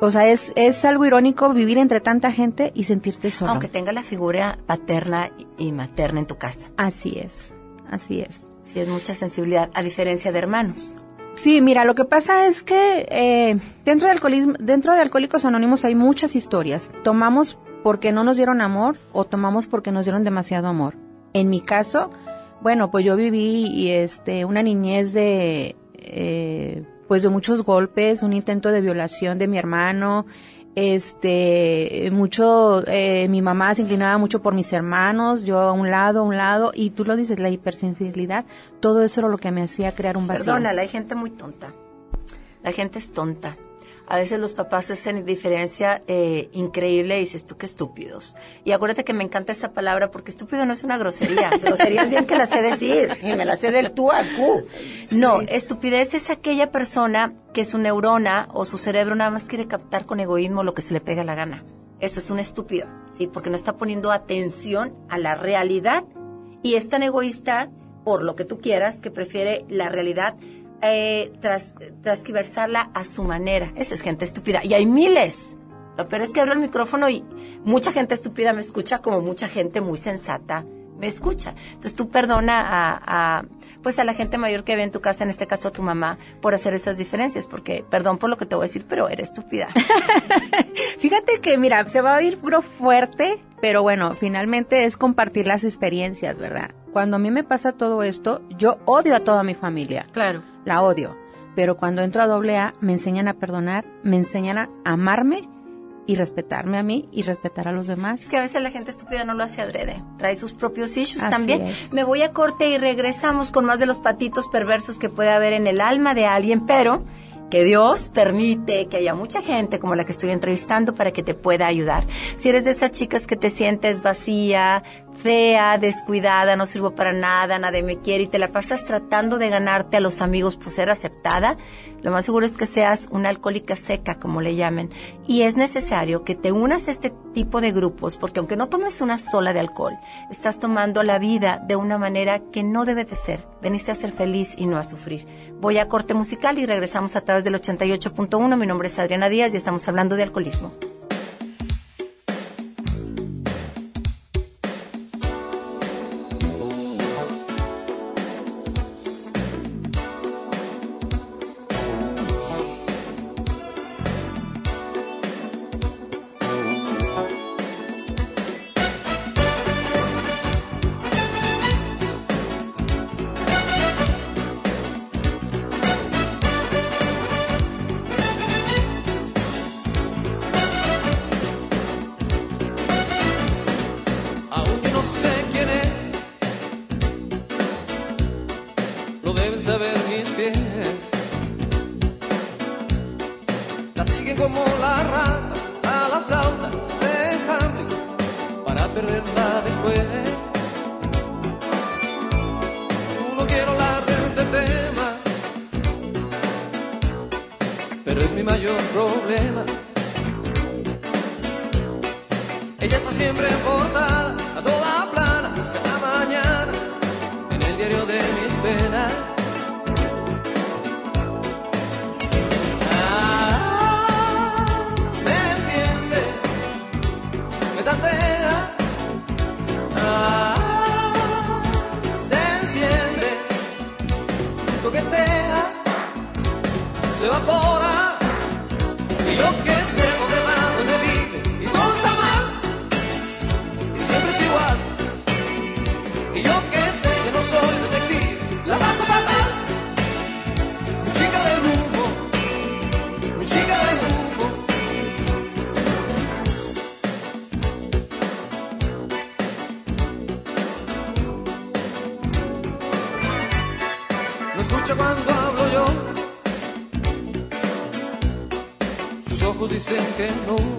O sea, es, es algo irónico vivir entre tanta gente y sentirte sola. Aunque tenga la figura paterna y materna en tu casa. Así es, así es. Sí, es mucha sensibilidad, a diferencia de hermanos. Sí, mira, lo que pasa es que eh, dentro, de alcoholismo, dentro de Alcohólicos Anónimos hay muchas historias. Tomamos porque no nos dieron amor o tomamos porque nos dieron demasiado amor. En mi caso, bueno, pues yo viví este, una niñez de, eh, pues de muchos golpes, un intento de violación de mi hermano, este mucho eh, mi mamá se inclinaba mucho por mis hermanos yo a un lado a un lado y tú lo dices la hipersensibilidad todo eso era lo que me hacía crear un vacío. Perdona hay gente muy tonta. La gente es tonta a veces los papás hacen diferencia eh, increíble y dices tú qué estúpidos. Y acuérdate que me encanta esa palabra porque estúpido no es una grosería. grosería es bien que la sé decir y me la sé del tú a tú. No, estupidez es aquella persona que su neurona o su cerebro nada más quiere captar con egoísmo lo que se le pega la gana. Eso es un estúpido, ¿sí? Porque no está poniendo atención a la realidad y es tan egoísta por lo que tú quieras que prefiere la realidad eh, tras, transquiversarla a su manera. Esa es gente estúpida. Y hay miles. Lo peor es que abro el micrófono y mucha gente estúpida me escucha como mucha gente muy sensata me escucha. Entonces tú perdona a, a, pues a la gente mayor que ve en tu casa, en este caso a tu mamá, por hacer esas diferencias, porque perdón por lo que te voy a decir, pero eres estúpida. Fíjate que, mira, se va a oír bro fuerte, pero bueno, finalmente es compartir las experiencias, ¿verdad? Cuando a mí me pasa todo esto, yo odio a toda mi familia. Claro. La odio. Pero cuando entro a doble A, me enseñan a perdonar, me enseñan a amarme y respetarme a mí y respetar a los demás. Es que a veces la gente estúpida no lo hace adrede, trae sus propios issues también. Me voy a corte y regresamos con más de los patitos perversos que puede haber en el alma de alguien, pero que Dios permite que haya mucha gente como la que estoy entrevistando para que te pueda ayudar. Si eres de esas chicas que te sientes vacía, fea, descuidada, no sirvo para nada, nadie me quiere y te la pasas tratando de ganarte a los amigos por ser aceptada, lo más seguro es que seas una alcohólica seca, como le llamen. Y es necesario que te unas a este tipo de grupos, porque aunque no tomes una sola de alcohol, estás tomando la vida de una manera que no debe de ser. Veniste a ser feliz y no a sufrir. Voy a corte musical y regresamos a través del 88.1. Mi nombre es Adriana Díaz y estamos hablando de alcoholismo. Que no.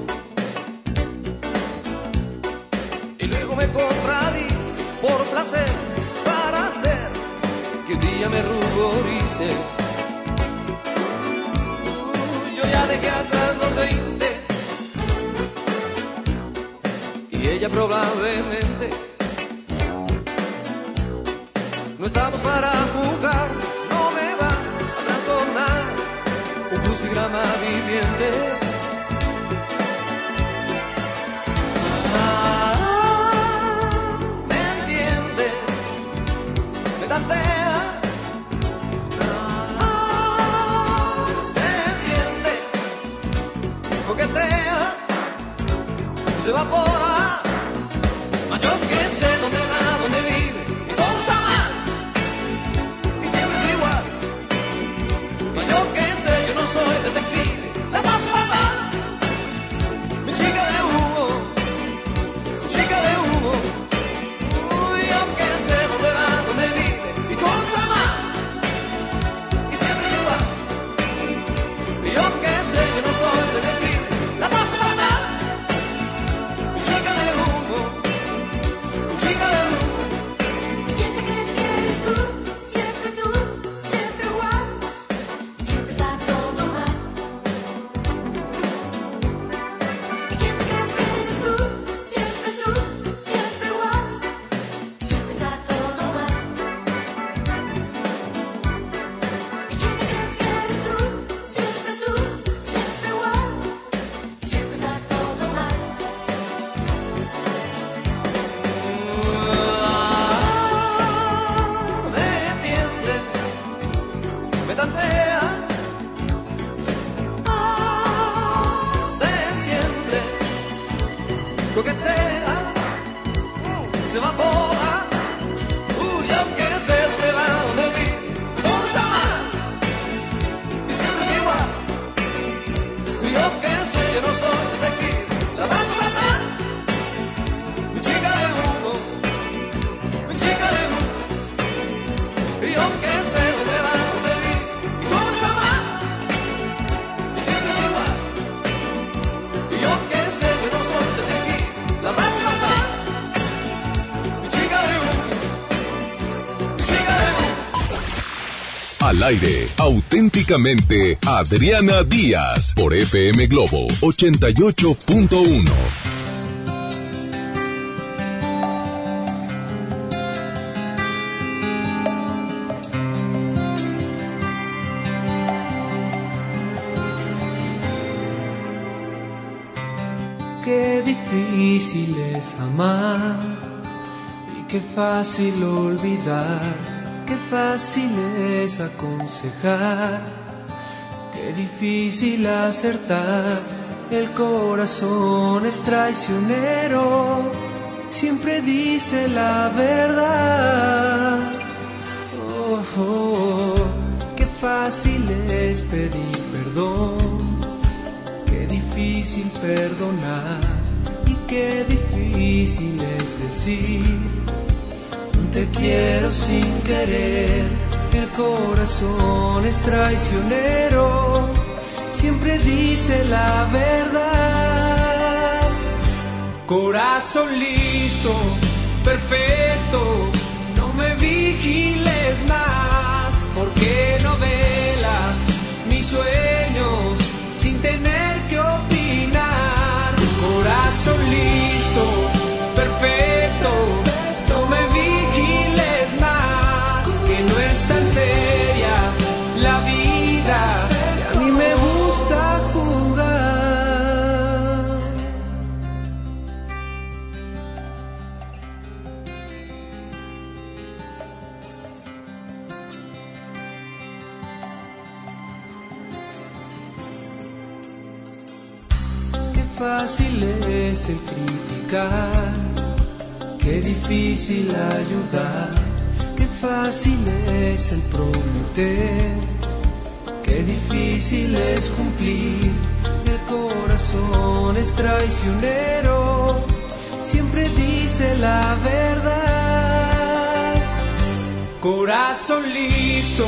Aire, auténticamente Adriana Díaz por FM Globo 88.1. Qué difícil es amar y qué fácil olvidar, fácil es aconsejar, qué difícil acertar. El corazón es traicionero, siempre dice la verdad. Oh, oh, qué fácil es pedir perdón Qué difícil perdonar y qué difícil es decir te quiero sin querer. El corazón es traicionero, siempre dice la verdad. Corazón listo, perfecto, no me vigiles más, porque no velas mis sueños sin tener que opinar. Corazón listo, perfecto, difícil ayudar, qué fácil es el prometer, qué difícil es cumplir. El corazón es traicionero, siempre dice la verdad. Corazón listo,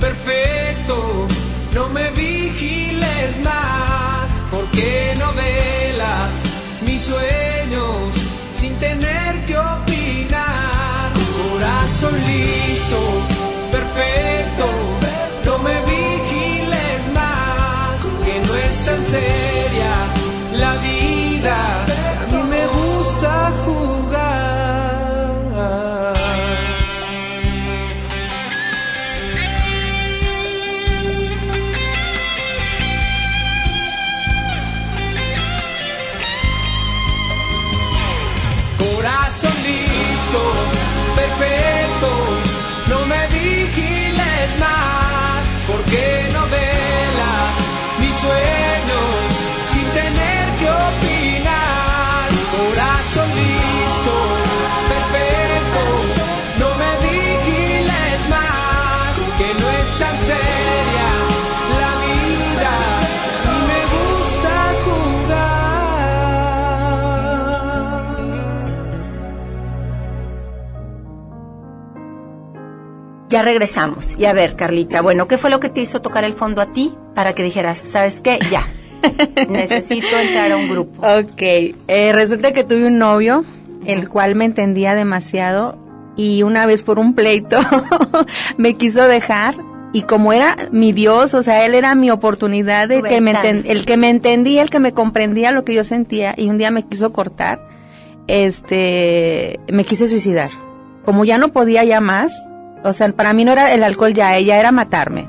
perfecto, no me vigiles más, porque no velas mis sueños sin tener. Listo, perfecto, no me vigiles más, que no es tan seria Ya regresamos. Y a ver, Carlita, bueno, ¿qué fue lo que te hizo tocar el fondo a ti para que dijeras, ¿sabes qué? Ya. Necesito entrar a un grupo. Ok, eh, resulta que tuve un novio, el cual me entendía demasiado y una vez por un pleito me quiso dejar y como era mi Dios, o sea, él era mi oportunidad de Tu que me ventana. enten- el que me entendía, el que me comprendía lo que yo sentía y un día me quiso cortar, este, me quise suicidar. Como ya no podía ya más, o sea, para mí no era el alcohol ya, ella era matarme.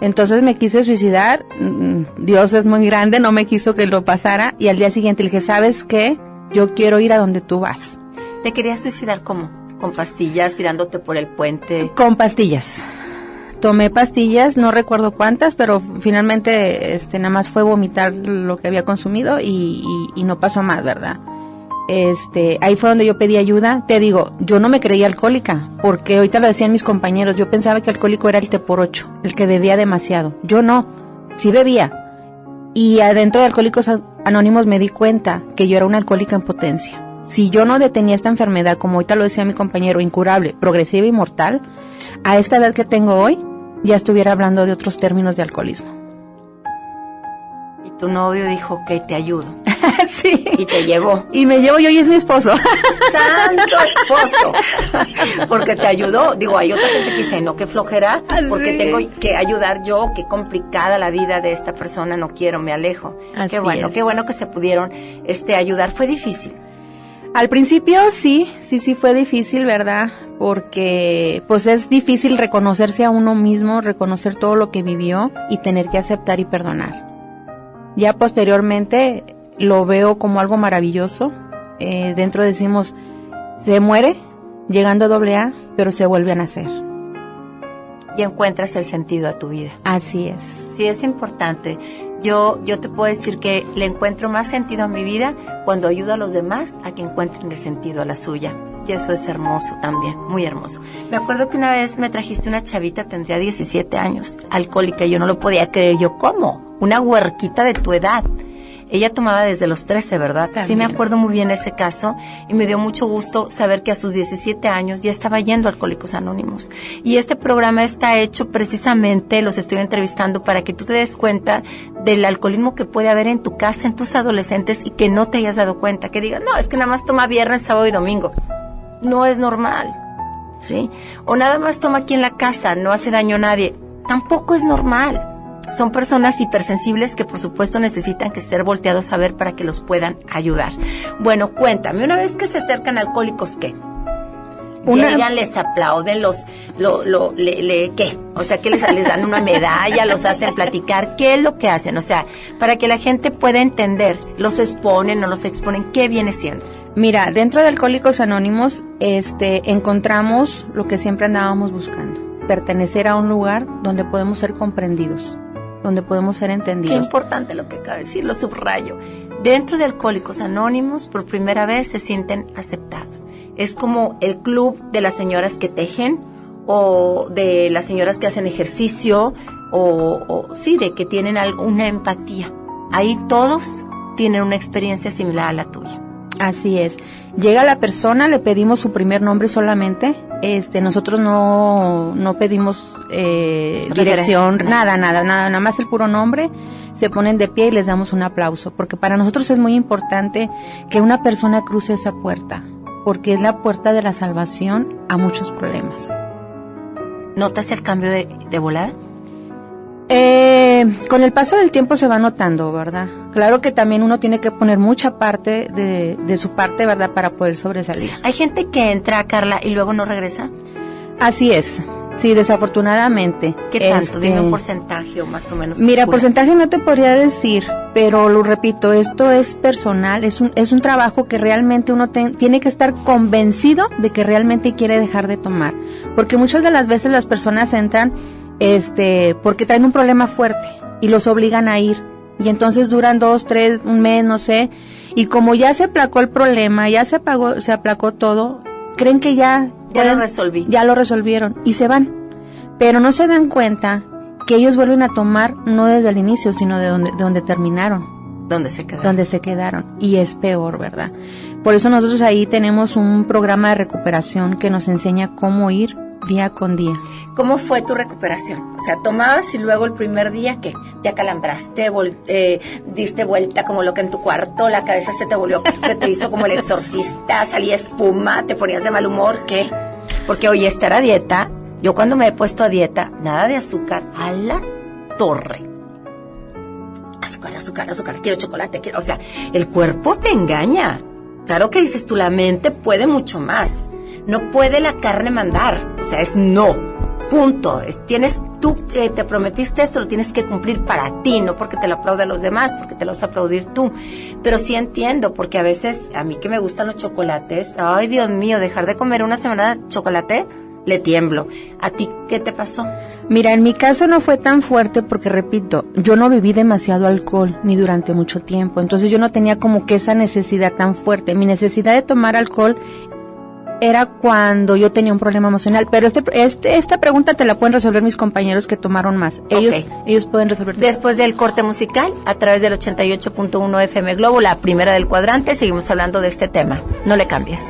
Entonces me quise suicidar, mm, Dios es muy grande, no me quiso que lo pasara y al día siguiente le dije, ¿sabes qué? Yo quiero ir a donde tú vas. ¿Te querías suicidar cómo? ¿Con pastillas, tirándote por el puente? Con pastillas. Tomé pastillas, no recuerdo cuántas, pero finalmente este nada más fue vomitar lo que había consumido y, y- y no pasó más, ¿verdad? Este, ahí fue donde yo pedí ayuda. Te digo, yo no me creía alcohólica, porque ahorita lo decían mis compañeros, yo pensaba que alcohólico era el té por ocho, el que bebía demasiado. Yo no, sí bebía. Y adentro de Alcohólicos Anónimos me di cuenta que yo era una alcohólica en potencia. Si yo no detenía esta enfermedad, como ahorita lo decía mi compañero, incurable, progresiva y mortal, a esta edad que tengo hoy, ya estuviera hablando de otros términos de alcoholismo. Tu novio dijo que te ayudo. sí. Y te llevó. Y me llevo yo y es mi esposo. Santo esposo. Porque te ayudó. Digo, hay otra gente que dice, no, qué flojera, porque Sí. tengo que ayudar yo, qué complicada la vida de esta persona, no quiero, me alejo. Así qué bueno, es. qué bueno que se pudieron este ayudar. Fue difícil. Al principio sí, sí, sí fue difícil, ¿verdad? Porque pues es difícil reconocerse a uno mismo, reconocer todo lo que vivió y tener que aceptar y perdonar. Ya posteriormente lo veo como algo maravilloso. Eh, dentro decimos, se muere llegando a doble A, pero se vuelve a nacer. Y encuentras el sentido a tu vida. Así es. Sí, es importante. Yo, yo te puedo decir que le encuentro más sentido a mi vida cuando ayudo a los demás a que encuentren el sentido a la suya. Y eso es hermoso también, muy hermoso. Me acuerdo que una vez me trajiste una chavita, tendría 17 años, alcohólica, y yo no lo podía creer. Yo, ¿cómo? Una huerquita de tu edad. Ella tomaba desde los 13, ¿verdad? Sí, me acuerdo muy bien ese caso y me dio mucho gusto saber que a sus 17 años ya estaba yendo a Alcohólicos Anónimos. Y este programa está hecho precisamente, los estoy entrevistando para que tú te des cuenta del alcoholismo que puede haber en tu casa, en tus adolescentes y que no te hayas dado cuenta. Que digas, no, es que nada más toma viernes, sábado y domingo. No es normal. ¿Sí? O nada más toma aquí en la casa, no hace daño a nadie. Tampoco es normal. Son personas hipersensibles que por supuesto necesitan que ser volteados a ver para que los puedan ayudar. Bueno, cuéntame, una vez que se acercan alcohólicos, ¿qué? Una- Llegan, les aplauden, los, lo, lo, le, le- ¿qué? O sea, que les, les dan una medalla, los hacen platicar, ¿qué es lo que hacen? O sea, para que la gente pueda entender, los exponen o los exponen, ¿qué viene siendo? Mira, dentro de Alcohólicos Anónimos, este, encontramos lo que siempre andábamos buscando, pertenecer a un lugar donde podemos ser comprendidos, donde podemos ser Qué entendidos. importante lo que acaba de decir, lo subrayo. Dentro de Alcohólicos Anónimos, por primera vez se sienten aceptados. Es como el club de las señoras que tejen o de las señoras que hacen ejercicio o, o sí, de que tienen alguna empatía. Ahí todos tienen una experiencia similar a la tuya. Así es. Llega la persona, le pedimos su primer nombre solamente. Este, nosotros no, no pedimos eh, dirección, nada. nada, nada, nada, nada más el puro nombre. Se ponen de pie y les damos un aplauso, porque para nosotros es muy importante que una persona cruce esa puerta, porque es la puerta de la salvación a muchos problemas. ¿Notas el cambio de, de volada? Eh, con el paso del tiempo se va notando, ¿verdad? Claro que también uno tiene que poner mucha parte de, de su parte, ¿verdad? Para poder sobresalir. Hay gente que entra, Carla, y luego no regresa. Así es. Sí, desafortunadamente. ¿Qué tanto? Este, Dime un porcentaje o más o menos. Mira, porcentaje no te podría decir, pero lo repito, esto es personal, es un, es un trabajo que realmente uno te- tiene que estar convencido de que realmente quiere dejar de tomar. Porque muchas de las veces las personas entran este, porque traen un problema fuerte y los obligan a ir. Y entonces duran dos, tres, un mes, no sé. Y como ya se aplacó el problema, ya se apagó, se aplacó todo, creen que ya Ya lo pueden- resolví. ya lo resolvieron y se van. Pero no se dan cuenta que ellos vuelven a tomar no desde el inicio, sino de donde, de donde terminaron, ¿Dónde se quedaron? donde se quedaron. Y es peor, ¿verdad? Por eso nosotros ahí tenemos un programa de recuperación que nos enseña cómo ir día con día. ¿Cómo fue tu recuperación? O sea, tomabas y luego el primer día, ¿qué? Te acalambraste, eh, diste vuelta como loca en tu cuarto, la cabeza se te volvió, se te hizo como el exorcista, salía espuma, te ponías de mal humor, ¿qué? Porque oye, estar a dieta, yo cuando me he puesto a dieta, nada de azúcar, a la torre. Azúcar, azúcar, azúcar, quiero chocolate, quiero, o sea, el cuerpo te engaña. Claro que dices tú, la mente puede mucho más. No puede la carne mandar, o sea, es no. Punto. Es- tienes, tú eh, te prometiste esto, lo tienes que cumplir para ti, no porque te lo aplaudan los demás, porque te lo vas a aplaudir tú. Pero sí entiendo, porque a veces, a mí que me gustan los chocolates, ay Dios mío, dejar de comer una semana de chocolate, le tiemblo. ¿A ti qué te pasó? Mira, en mi caso no fue tan fuerte porque, repito, yo no bebí demasiado alcohol ni durante mucho tiempo, entonces yo no tenía como que esa necesidad tan fuerte. Mi necesidad de tomar alcohol era cuando yo tenía un problema emocional, pero este, este esta pregunta te la pueden resolver mis compañeros que tomaron más. Ellos ellos pueden resolver. Después del corte musical, a través del 88.1 FM Globo, la primera del cuadrante, seguimos hablando de este tema. No le cambies.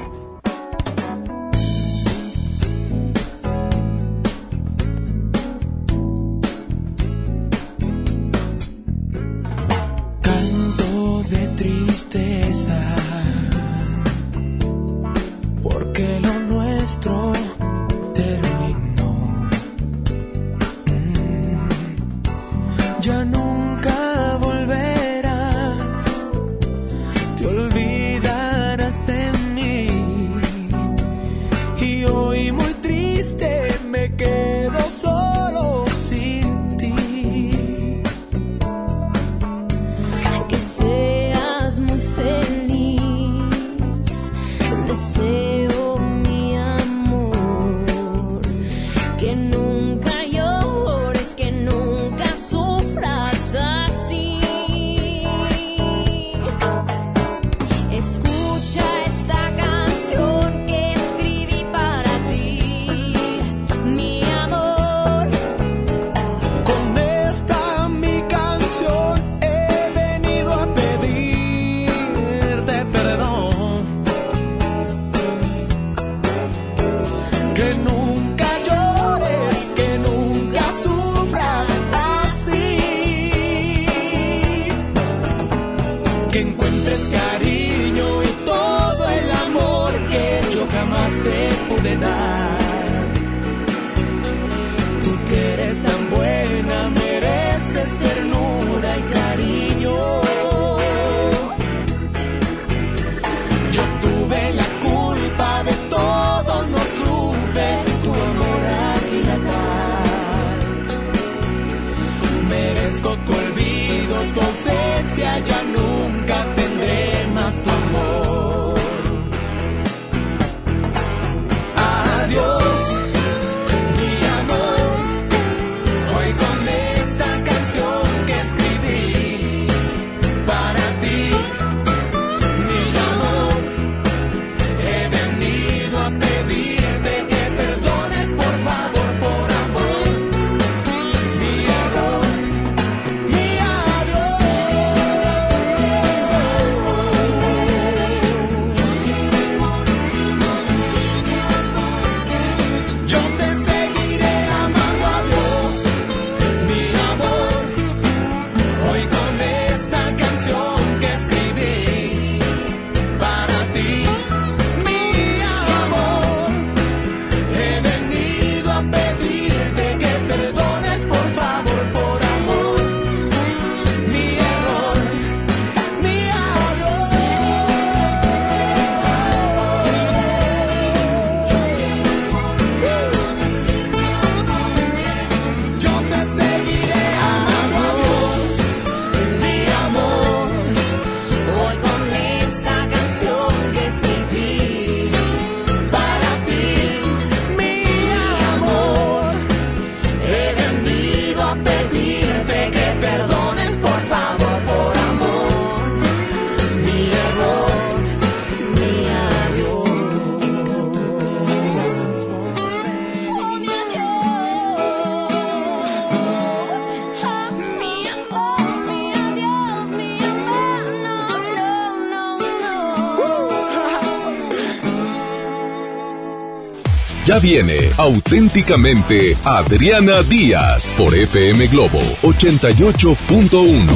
Ya viene auténticamente Adriana Díaz por FM Globo 88.1.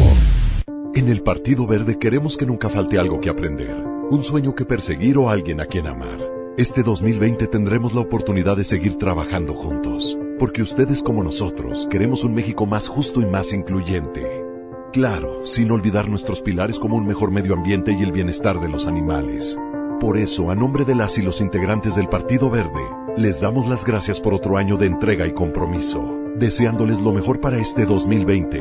En el Partido Verde queremos que nunca falte algo que aprender, un sueño que perseguir o alguien a quien amar. Este 2020 tendremos la oportunidad de seguir trabajando juntos, porque ustedes como nosotros queremos un México más justo y más incluyente. Claro, sin olvidar nuestros pilares como un mejor medio ambiente y el bienestar de los animales. Por eso, a nombre de las y los integrantes del Partido Verde, les damos las gracias por otro año de entrega y compromiso, deseándoles lo mejor para este 2020.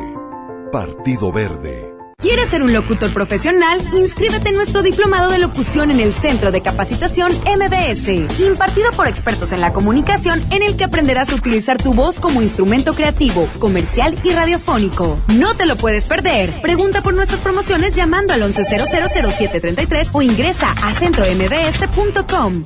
Partido Verde. ¿Quieres ser un locutor profesional? Inscríbete en nuestro diplomado de locución en el Centro de Capacitación MBS, impartido por expertos en la comunicación, en el que aprenderás a utilizar tu voz como instrumento creativo, comercial y radiofónico. No te lo puedes perder. Pregunta por nuestras promociones llamando al 11000733 o ingresa a centrombs.com.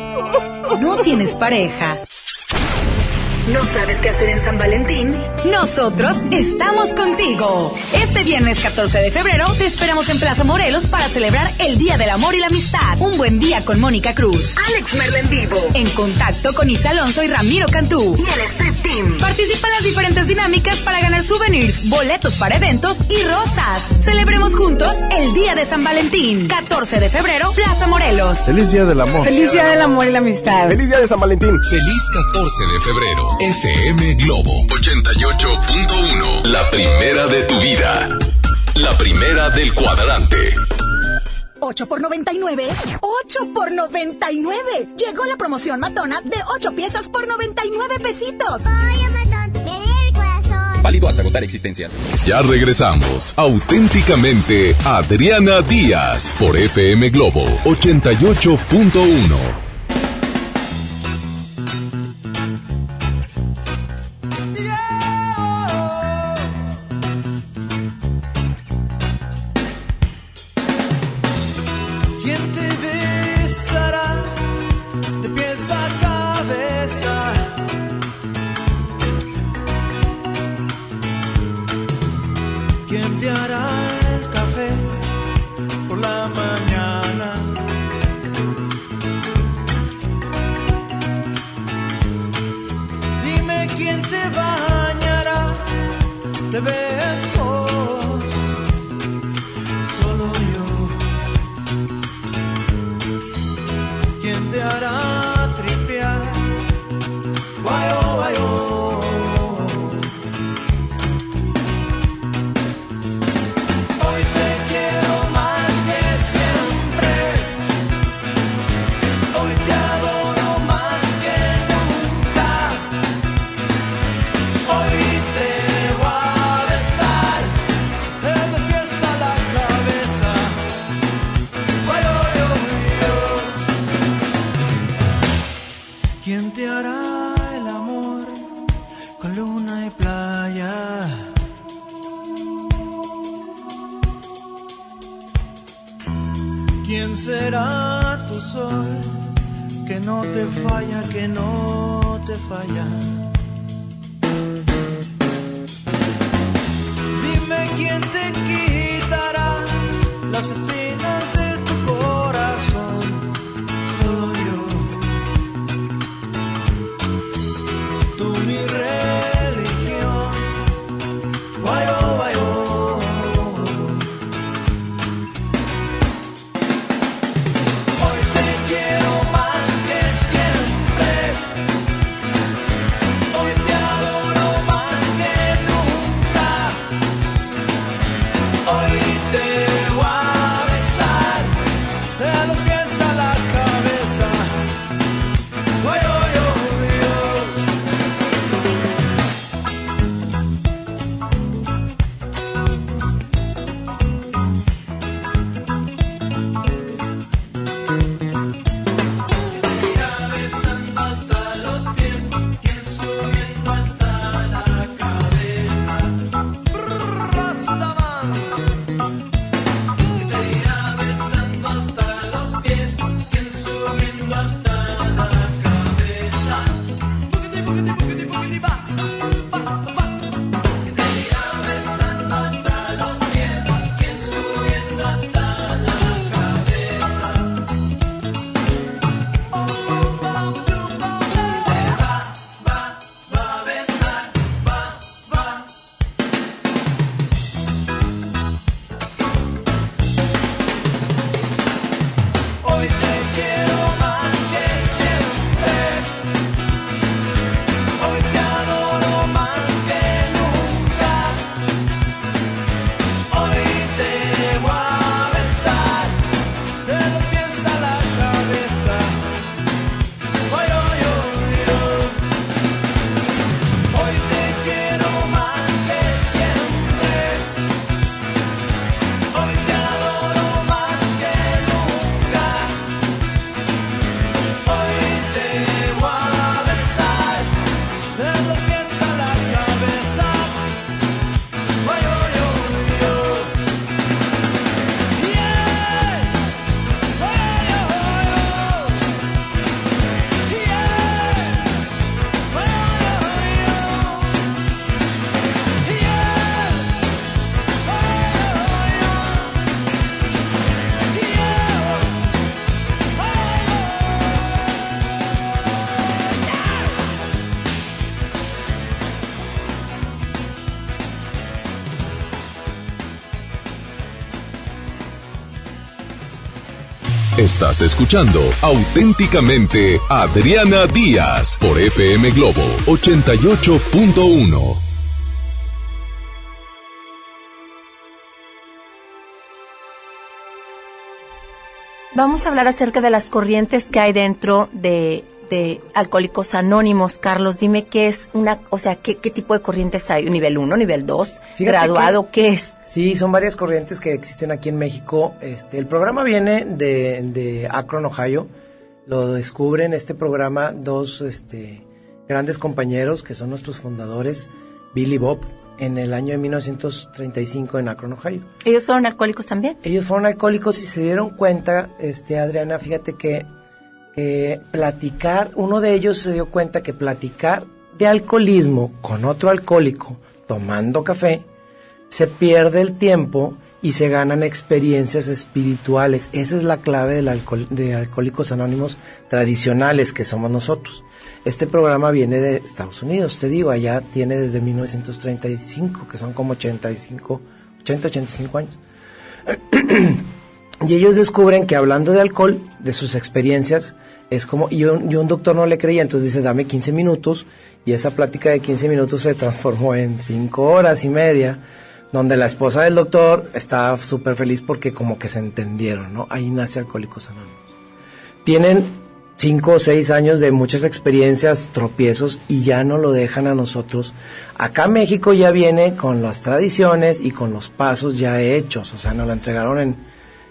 ¿No tienes pareja? ¿No sabes qué hacer en San Valentín? Nosotros estamos contigo. Este viernes 14 de febrero te esperamos en Plaza Morelos para celebrar el Día del Amor y la Amistad. Un buen día con Mónica Cruz, Alex Merla en vivo, en contacto con Isa Alonso y Ramiro Cantú y el Street Team. Participa en las diferentes dinámicas para ganar souvenirs, boletos para eventos y rosas. Celebremos juntos el Día de San Valentín. 14 de febrero, Plaza Morelos. Feliz Día del Amor. Feliz Día del Amor y la Amistad. Feliz Día de San Valentín. Feliz 14 de febrero. FM Globo 88.1. La primera de tu vida. La primera del cuadrante. 8 por 99. 8 por 99. Llegó la promoción matona de 8 piezas por 99 pesitos. Oye, matón, el corazón. Válido hasta agotar existencias. Ya regresamos. Auténticamente Adriana Díaz por FM Globo 88.1. ¿Quién será tu sol que no te falla, que no te falla? Dime quién te quitará las espinas Estás escuchando auténticamente Adriana Díaz por FM Globo 88.1. Vamos a hablar acerca de las corrientes que hay dentro de, de Alcohólicos Anónimos. Carlos, dime qué es una, o sea, qué, qué tipo de corrientes hay, nivel 1, nivel 2, Fíjate graduado, ¿qué es? Sí, son varias corrientes que existen aquí en México. Este, el programa viene de, de Akron, Ohio. Lo descubren este programa dos este, grandes compañeros que son nuestros fundadores, Bill y Bob, en el año de 1935 en Akron, Ohio. ¿Ellos fueron alcohólicos también? Ellos fueron alcohólicos y se dieron cuenta, este, Adriana, fíjate que eh, platicar, uno de ellos se dio cuenta que platicar de alcoholismo con otro alcohólico tomando café, se pierde el tiempo y se ganan experiencias espirituales. Esa es la clave del alcohol- de Alcohólicos Anónimos tradicionales que somos nosotros. Este programa viene de Estados Unidos, te digo, allá tiene desde 1935, que son como 85, 80, 85 años. Y ellos descubren que hablando de alcohol, de sus experiencias, es como, y un, y un doctor no le creía, entonces dice, dame 15 minutos, y esa plática de 15 minutos se transformó en 5 horas y media, donde la esposa del doctor estaba súper feliz porque como que se entendieron, ¿no? Ahí nace Alcohólicos Anónimos. Tienen 5 o 6 años de muchas experiencias, tropiezos, y ya no lo dejan a nosotros. Acá México ya viene con las tradiciones y con los pasos ya hechos, o sea, nos lo entregaron en,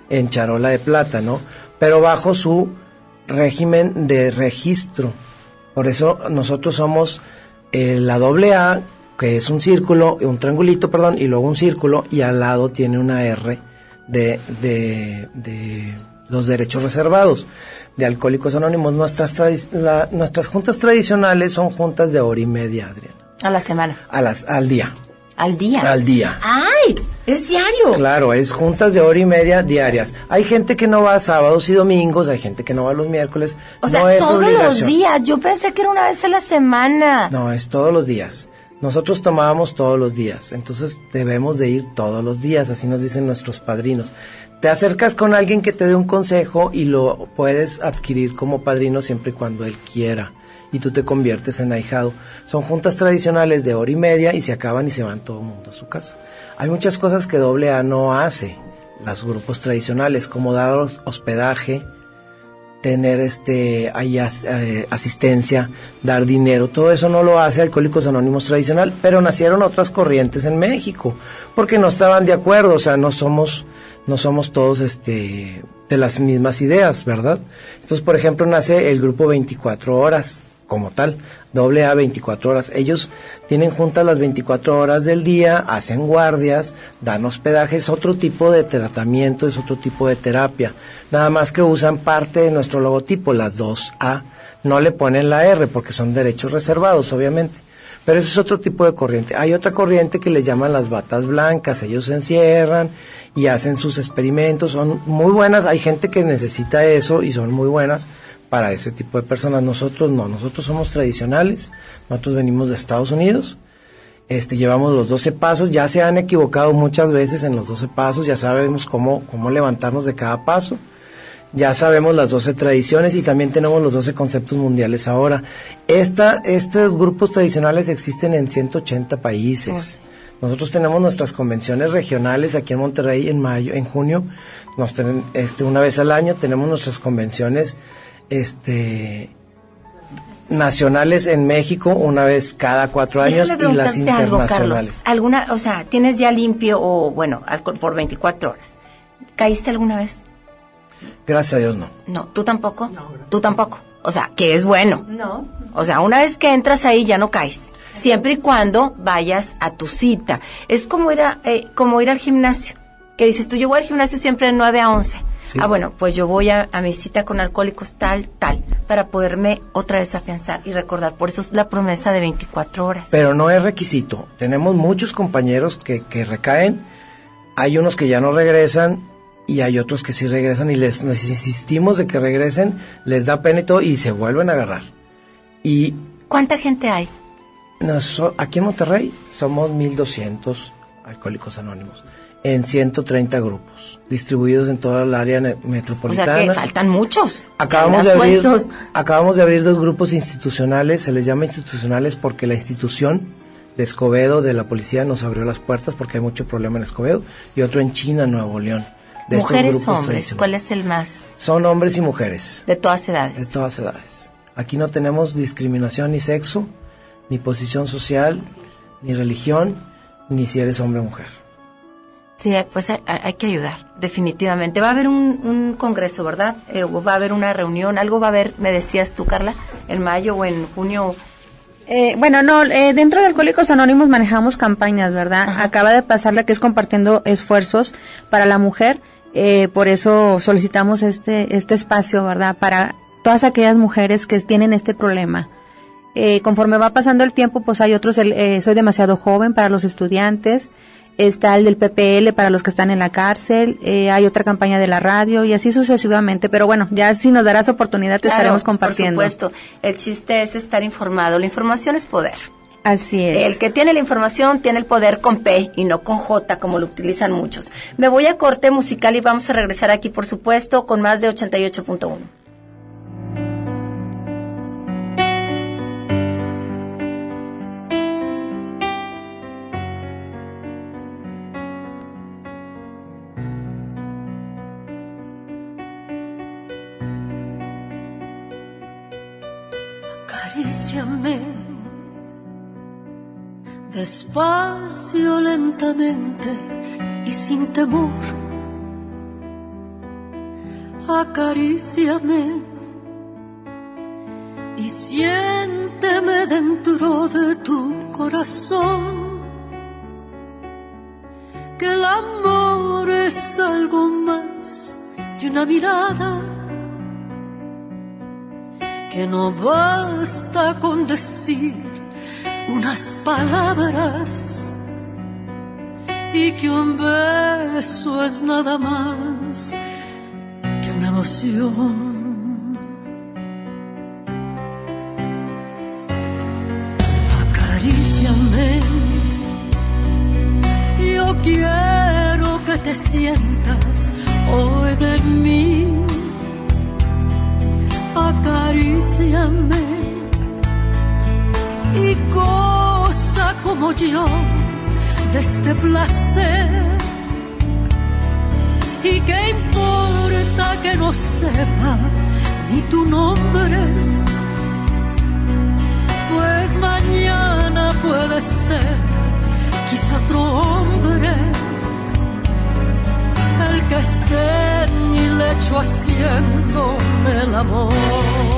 en charola de plata, ¿no? Pero bajo su régimen de registro. Por eso nosotros somos eh, la doble A, que es un círculo, un triangulito, perdón, y luego un círculo, y al lado tiene una R de, de, de los derechos reservados de Alcohólicos Anónimos. Nuestras, la- nuestras juntas tradicionales son juntas de hora y media, Adrián, A la semana. a las, al día. ¿Al día? Al día. ¡Ay! ¡Es diario! Claro, es juntas de hora y media diarias. Hay gente que no va sábados y domingos, hay gente que no va los miércoles. O sea, no es todos los días. Yo pensé que era una vez a la semana. No, es todos los días. Nosotros tomábamos todos los días, entonces debemos de ir todos los días, así nos dicen nuestros padrinos. Te acercas con alguien que te dé un consejo y lo puedes adquirir como padrino siempre y cuando él quiera y tú te conviertes en ahijado. Son juntas tradicionales de hora y media y se acaban y se van todo el mundo a su casa. Hay muchas cosas que doble A no hace, los grupos tradicionales, como dar hos- hospedaje, tener este ahí as- eh, asistencia, dar dinero, todo eso no lo hace Alcohólicos Anónimos tradicional, pero nacieron otras corrientes en México, porque no estaban de acuerdo, o sea, no somos no somos todos este de las mismas ideas, ¿verdad? Entonces, por ejemplo, nace el grupo 24 horas como tal, doble A 24 horas. Ellos tienen juntas las 24 horas del día, hacen guardias, dan hospedaje, es otro tipo de tratamiento, es otro tipo de terapia. Nada más que usan parte de nuestro logotipo, las 2A. No le ponen la R porque son derechos reservados, obviamente. Pero ese es otro tipo de corriente. Hay otra corriente que le llaman las batas blancas. Ellos se encierran y hacen sus experimentos. Son muy buenas. Hay gente que necesita eso y son muy buenas para ese tipo de personas. Nosotros no. Nosotros somos tradicionales. Nosotros venimos de Estados Unidos. Este, llevamos los 12 pasos. Ya se han equivocado muchas veces en los 12 pasos. Ya sabemos cómo, cómo levantarnos de cada paso. Ya sabemos las 12 tradiciones y también tenemos los 12 conceptos mundiales ahora. Esta, estos grupos tradicionales existen en 180 países. Nosotros tenemos nuestras convenciones regionales aquí en Monterrey en mayo, en junio, nos tienen, este, una vez al año tenemos nuestras convenciones, este, nacionales en México una vez cada cuatro años y las algo, internacionales. Carlos. ¿Alguna, o sea, tienes ya limpio o, bueno, alcohol por 24 horas? ¿Caíste alguna vez? Gracias a Dios no. No, ¿tú tampoco? Tú tampoco. O sea, que es bueno. No. O sea, una vez que entras ahí ya no caes. Siempre y cuando vayas a tu cita. Es como ir, a, eh, como ir al gimnasio. Que dices tú, yo voy al gimnasio siempre de 9 a 11. Ah, bueno, pues yo voy a, a mi cita con alcohólicos tal, tal, para poderme otra vez afianzar y recordar. Por eso es la promesa de 24 horas. Pero no es requisito. Tenemos muchos compañeros que, que recaen, hay unos que ya no regresan y hay otros que sí regresan y les, les insistimos de que regresen, les da pena y todo y se vuelven a agarrar. Y ¿Cuánta gente hay? noso- aquí en Monterrey somos 1200 alcohólicos anónimos. En 130 grupos, distribuidos en toda el área ne- O metropolitana. sea que faltan muchos. Acabamos de abrir, sueltos. acabamos de abrir dos grupos institucionales, se les llama institucionales porque la institución de Escobedo de la policía nos abrió las puertas porque hay mucho problema en Escobedo y otro en China, Nuevo León. De estos Mujeres, grupos hombres, tradicionales. ¿cuál es el más? Son hombres y mujeres De todas edades. de todas edades. Aquí no tenemos discriminación ni sexo, ni posición social, ni religión, ni si eres hombre o mujer. Sí, pues hay, hay que ayudar, definitivamente. Va a haber un, un congreso, ¿verdad? Eh, o va a haber una reunión, algo va a haber, me decías tú, Carla, en mayo o en junio. Eh, bueno, no, eh, dentro de Alcohólicos Anónimos manejamos campañas, ¿verdad? Acaba de pasar la que es compartiendo esfuerzos para la mujer, eh, por eso solicitamos este, este espacio, ¿verdad? Para todas aquellas mujeres que tienen este problema. Eh, conforme va pasando el tiempo, pues hay otros, el, eh, soy demasiado joven para los estudiantes, está el del PPL para los que están en la cárcel, eh, hay otra campaña de la radio y así sucesivamente, pero bueno, ya si nos darás oportunidad te Claro, estaremos compartiendo. Por supuesto, el chiste es estar informado. La información es poder. Así es. El que tiene la información tiene el poder con P y no con J, como lo utilizan muchos. Me voy a corte musical y vamos a regresar aquí, por supuesto, con más de 88.1. despacio, lentamente y sin temor. Acaríciame y siénteme dentro de tu corazón. Que el amor es algo más que una mirada que no basta con decir unas palabras y que un beso es nada más que una emoción. Acaríciame, yo quiero que te sientas hoy de mí acaríciame y cosa como yo de este placer. ¿Y qué importa que no sepa ni tu nombre? Pues mañana puede ser quizá otro hombre el que esté en mi lecho haciéndome el amor.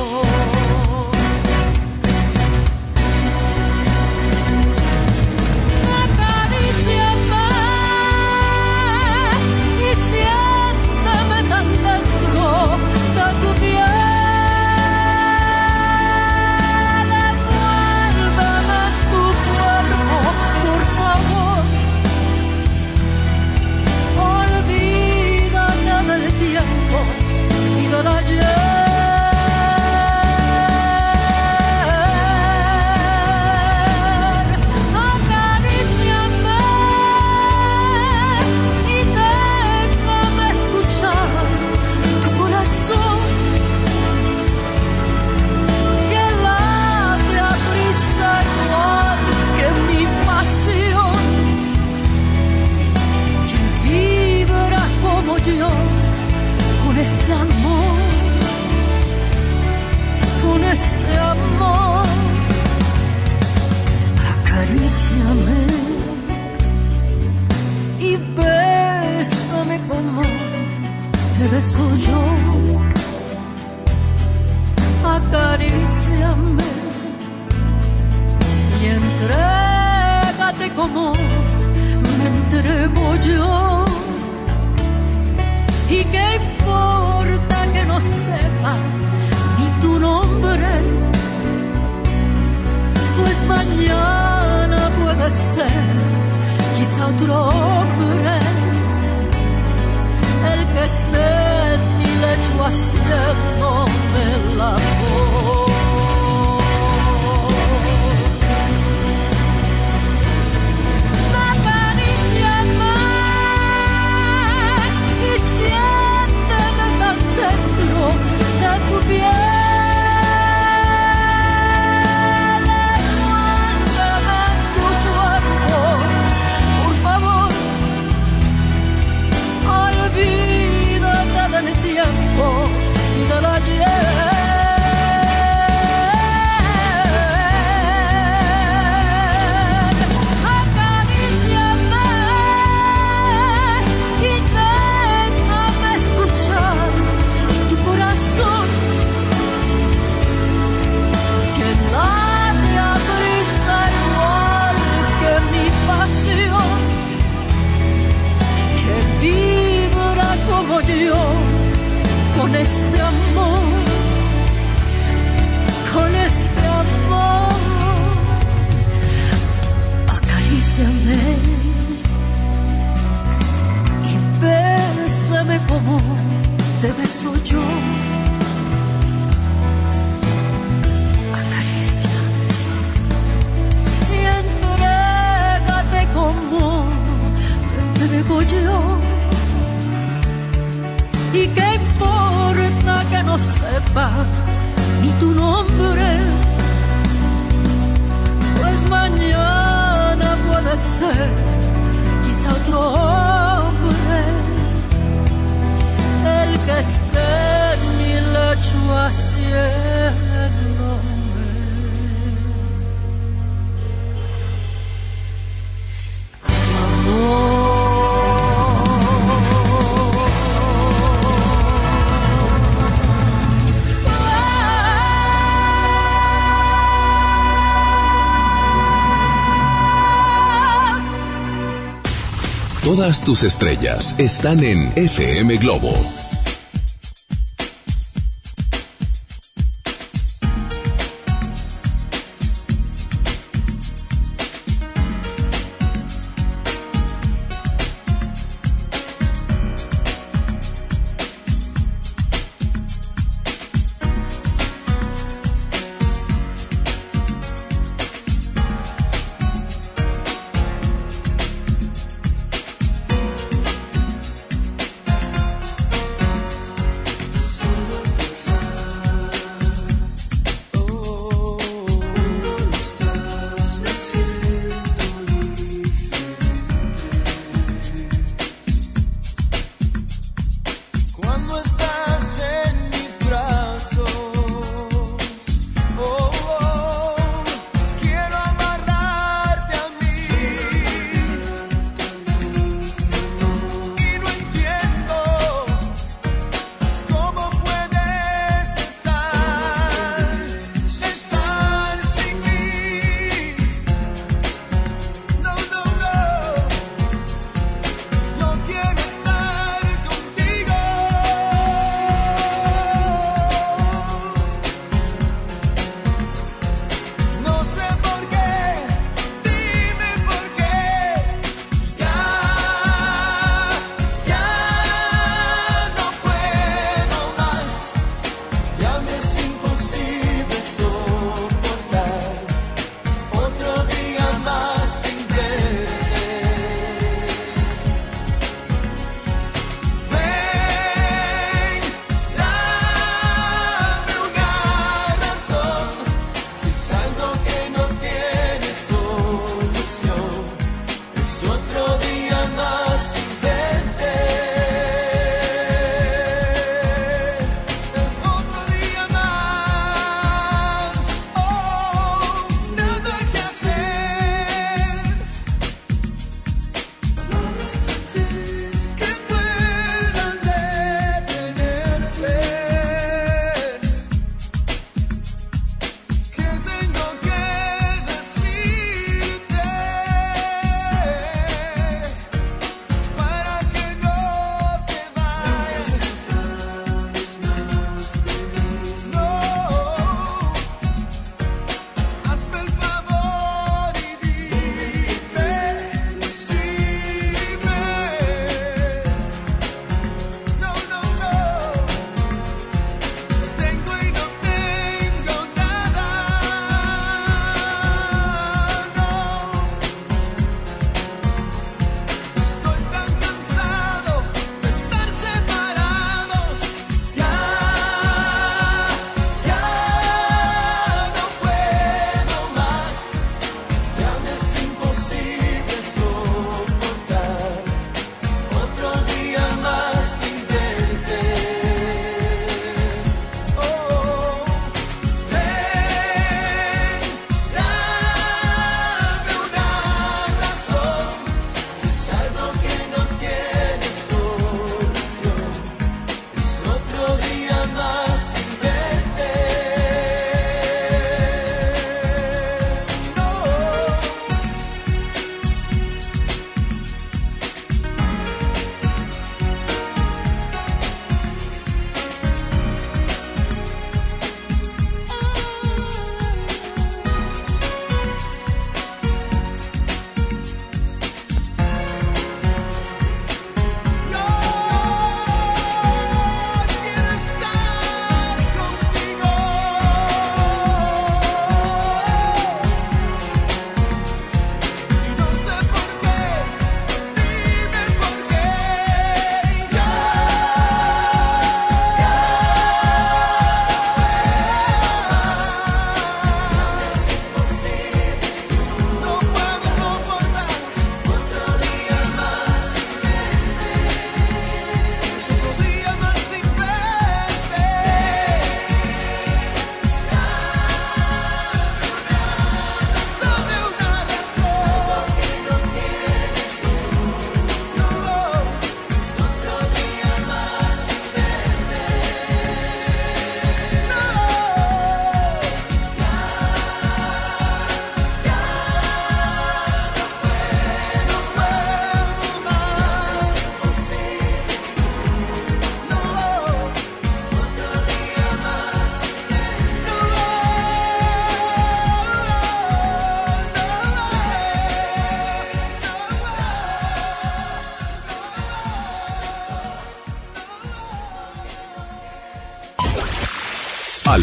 Tus estrellas están en FM Globo.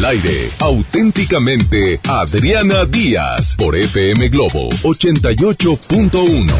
Aire, auténticamente Adriana Díaz por FM Globo 88.1.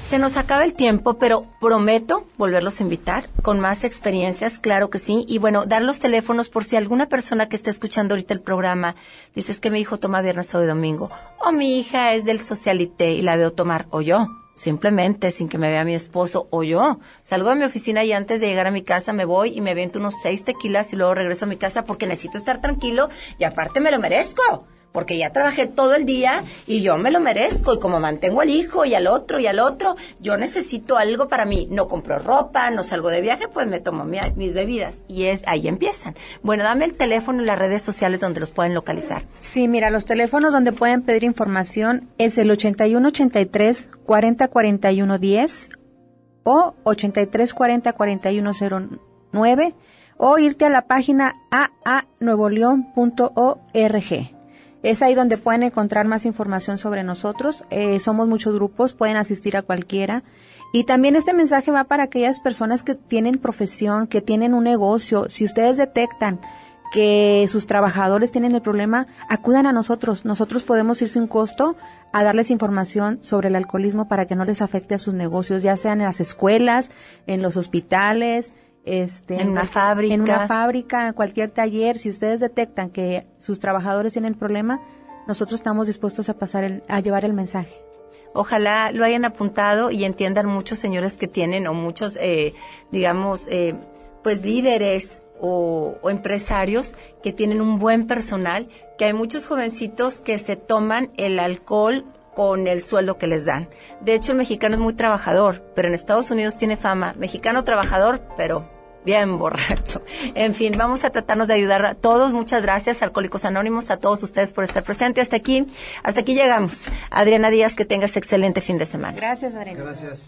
Se nos acaba el tiempo, pero prometo volverlos a invitar con más experiencias, claro que sí. Y bueno, dar los teléfonos por si alguna persona que está escuchando ahorita el programa dices que mi hijo toma viernes, y domingo, o mi hija es del socialité y la veo tomar, o yo, simplemente sin que me vea mi esposo, o yo. Salgo de mi oficina y antes de llegar a mi casa me voy y me viento unos seis tequilas y luego regreso a mi casa porque necesito estar tranquilo y aparte me lo merezco porque ya trabajé todo el día y yo me lo merezco y como mantengo al hijo y al otro y al otro, yo necesito algo para mí. No compro ropa, no salgo de viaje, pues me tomo mis bebidas y es ahí empiezan. Bueno, dame el teléfono y las redes sociales donde los pueden localizar. Sí, mira, los teléfonos donde pueden pedir información es el 8183 4041 10 o 83 40 4109 o irte a la página aanuevoleón.org. Es ahí donde pueden encontrar más información sobre nosotros. Eh, somos muchos grupos, pueden asistir a cualquiera. Y también este mensaje va para aquellas personas que tienen profesión, que tienen un negocio. Si ustedes detectan que sus trabajadores tienen el problema, acudan a nosotros. Nosotros podemos ir sin costo a darles información sobre el alcoholismo para que no les afecte a sus negocios, ya sean en las escuelas, en los hospitales, este, en una fábrica. En una fábrica, cualquier taller, si ustedes detectan que sus trabajadores tienen problema, nosotros estamos dispuestos a pasar el, a llevar el mensaje. Ojalá lo hayan apuntado y entiendan muchos señores que tienen o muchos, eh, digamos, eh, pues líderes o, o, empresarios que tienen un buen personal, que hay muchos jovencitos que se toman el alcohol con el sueldo que les dan. De hecho, el mexicano es muy trabajador, pero en Estados Unidos tiene fama. Mexicano trabajador, pero bien borracho. En fin, vamos a tratarnos de ayudar a todos. Muchas gracias, Alcohólicos Anónimos, a todos ustedes por estar presentes. Hasta aquí, hasta aquí llegamos. Adriana Díaz, que tengas excelente fin de semana. Gracias, Adriana. Gracias.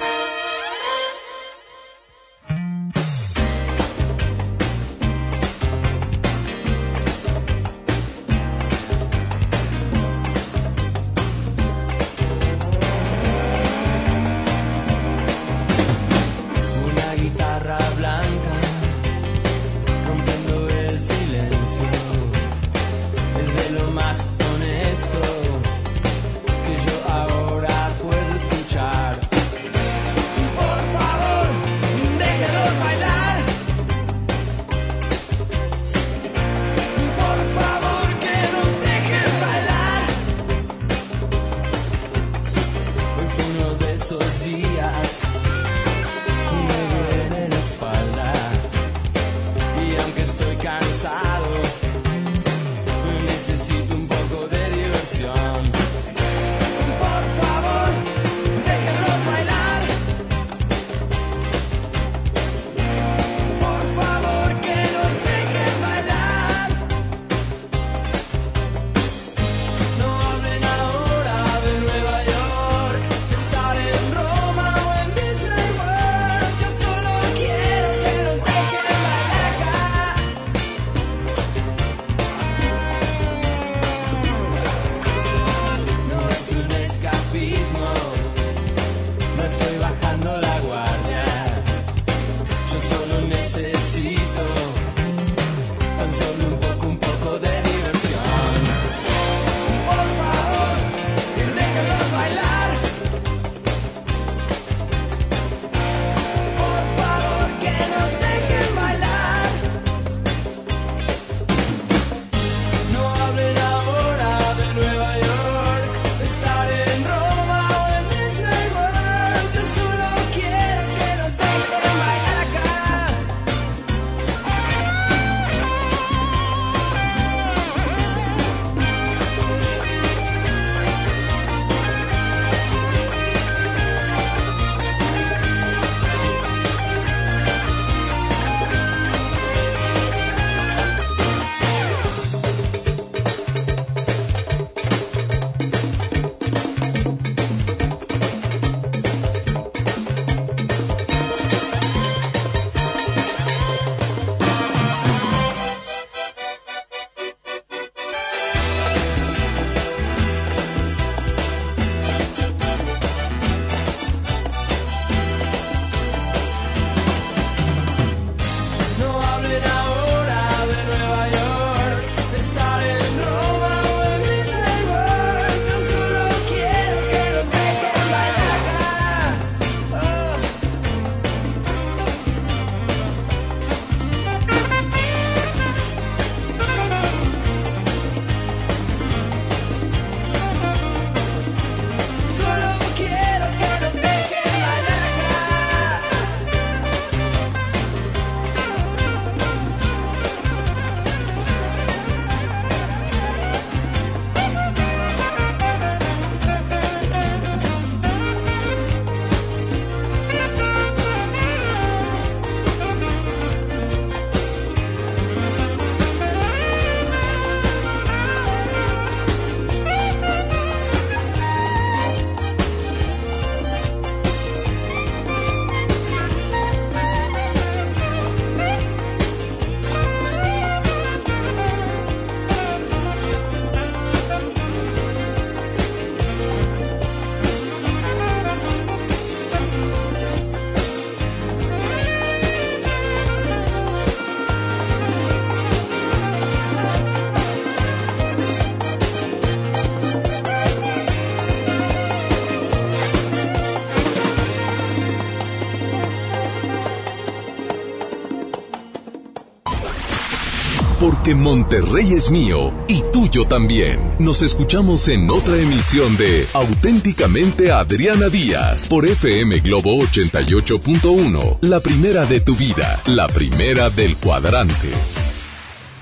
Monterrey es mío y tuyo también. Nos escuchamos en otra emisión de Auténticamente Adriana Díaz por FM Globo 88.1, la primera de tu vida, la primera del cuadrante.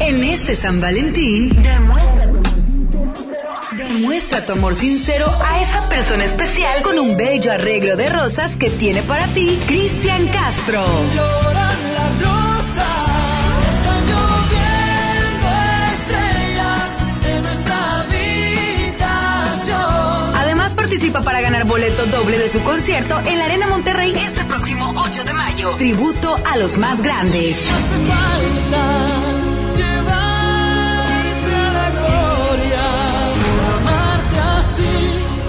En este San Valentín, demuestra tu amor sincero a esa persona especial con un bello arreglo de rosas que tiene para ti Cristian Castro. Participa para ganar boleto doble de su concierto en la Arena Monterrey este próximo 8 de mayo. Tributo a los más grandes. Hace falta llevarte a la gloria, amarte así,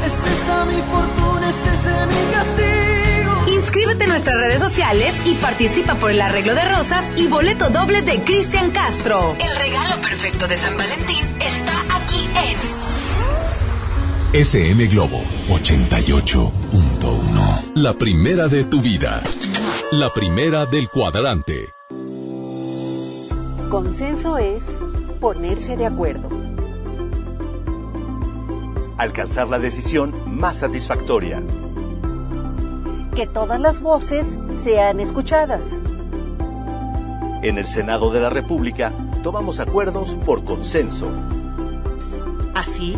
es esa mi fortuna, es ese mi castigo. Inscríbete en nuestras redes sociales y participa por el arreglo de rosas y boleto doble de Cristian Castro. El regalo perfecto de San Valentín está aquí en FM Globo 88.1. La primera de tu vida. La primera del cuadrante. Consenso es ponerse de acuerdo. Alcanzar la decisión más satisfactoria. Que todas las voces sean escuchadas. En el Senado de la República tomamos acuerdos por consenso. Así,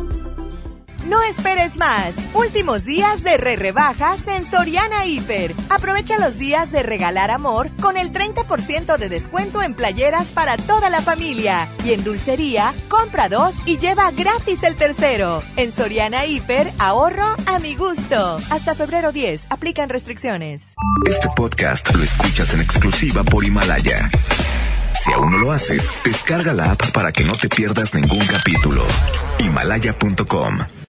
No esperes más. Últimos días de re rebajas en Soriana Hiper. Aprovecha los días de regalar amor con el 30% de descuento en playeras para toda la familia. Y en dulcería, compra dos y lleva gratis el tercero. En Soriana Hiper, ahorro a mi gusto. Hasta febrero 10, aplican restricciones. Este podcast lo escuchas en exclusiva por Himalaya. Si aún no lo haces, descarga la app para que no te pierdas ningún capítulo. Himalaya.com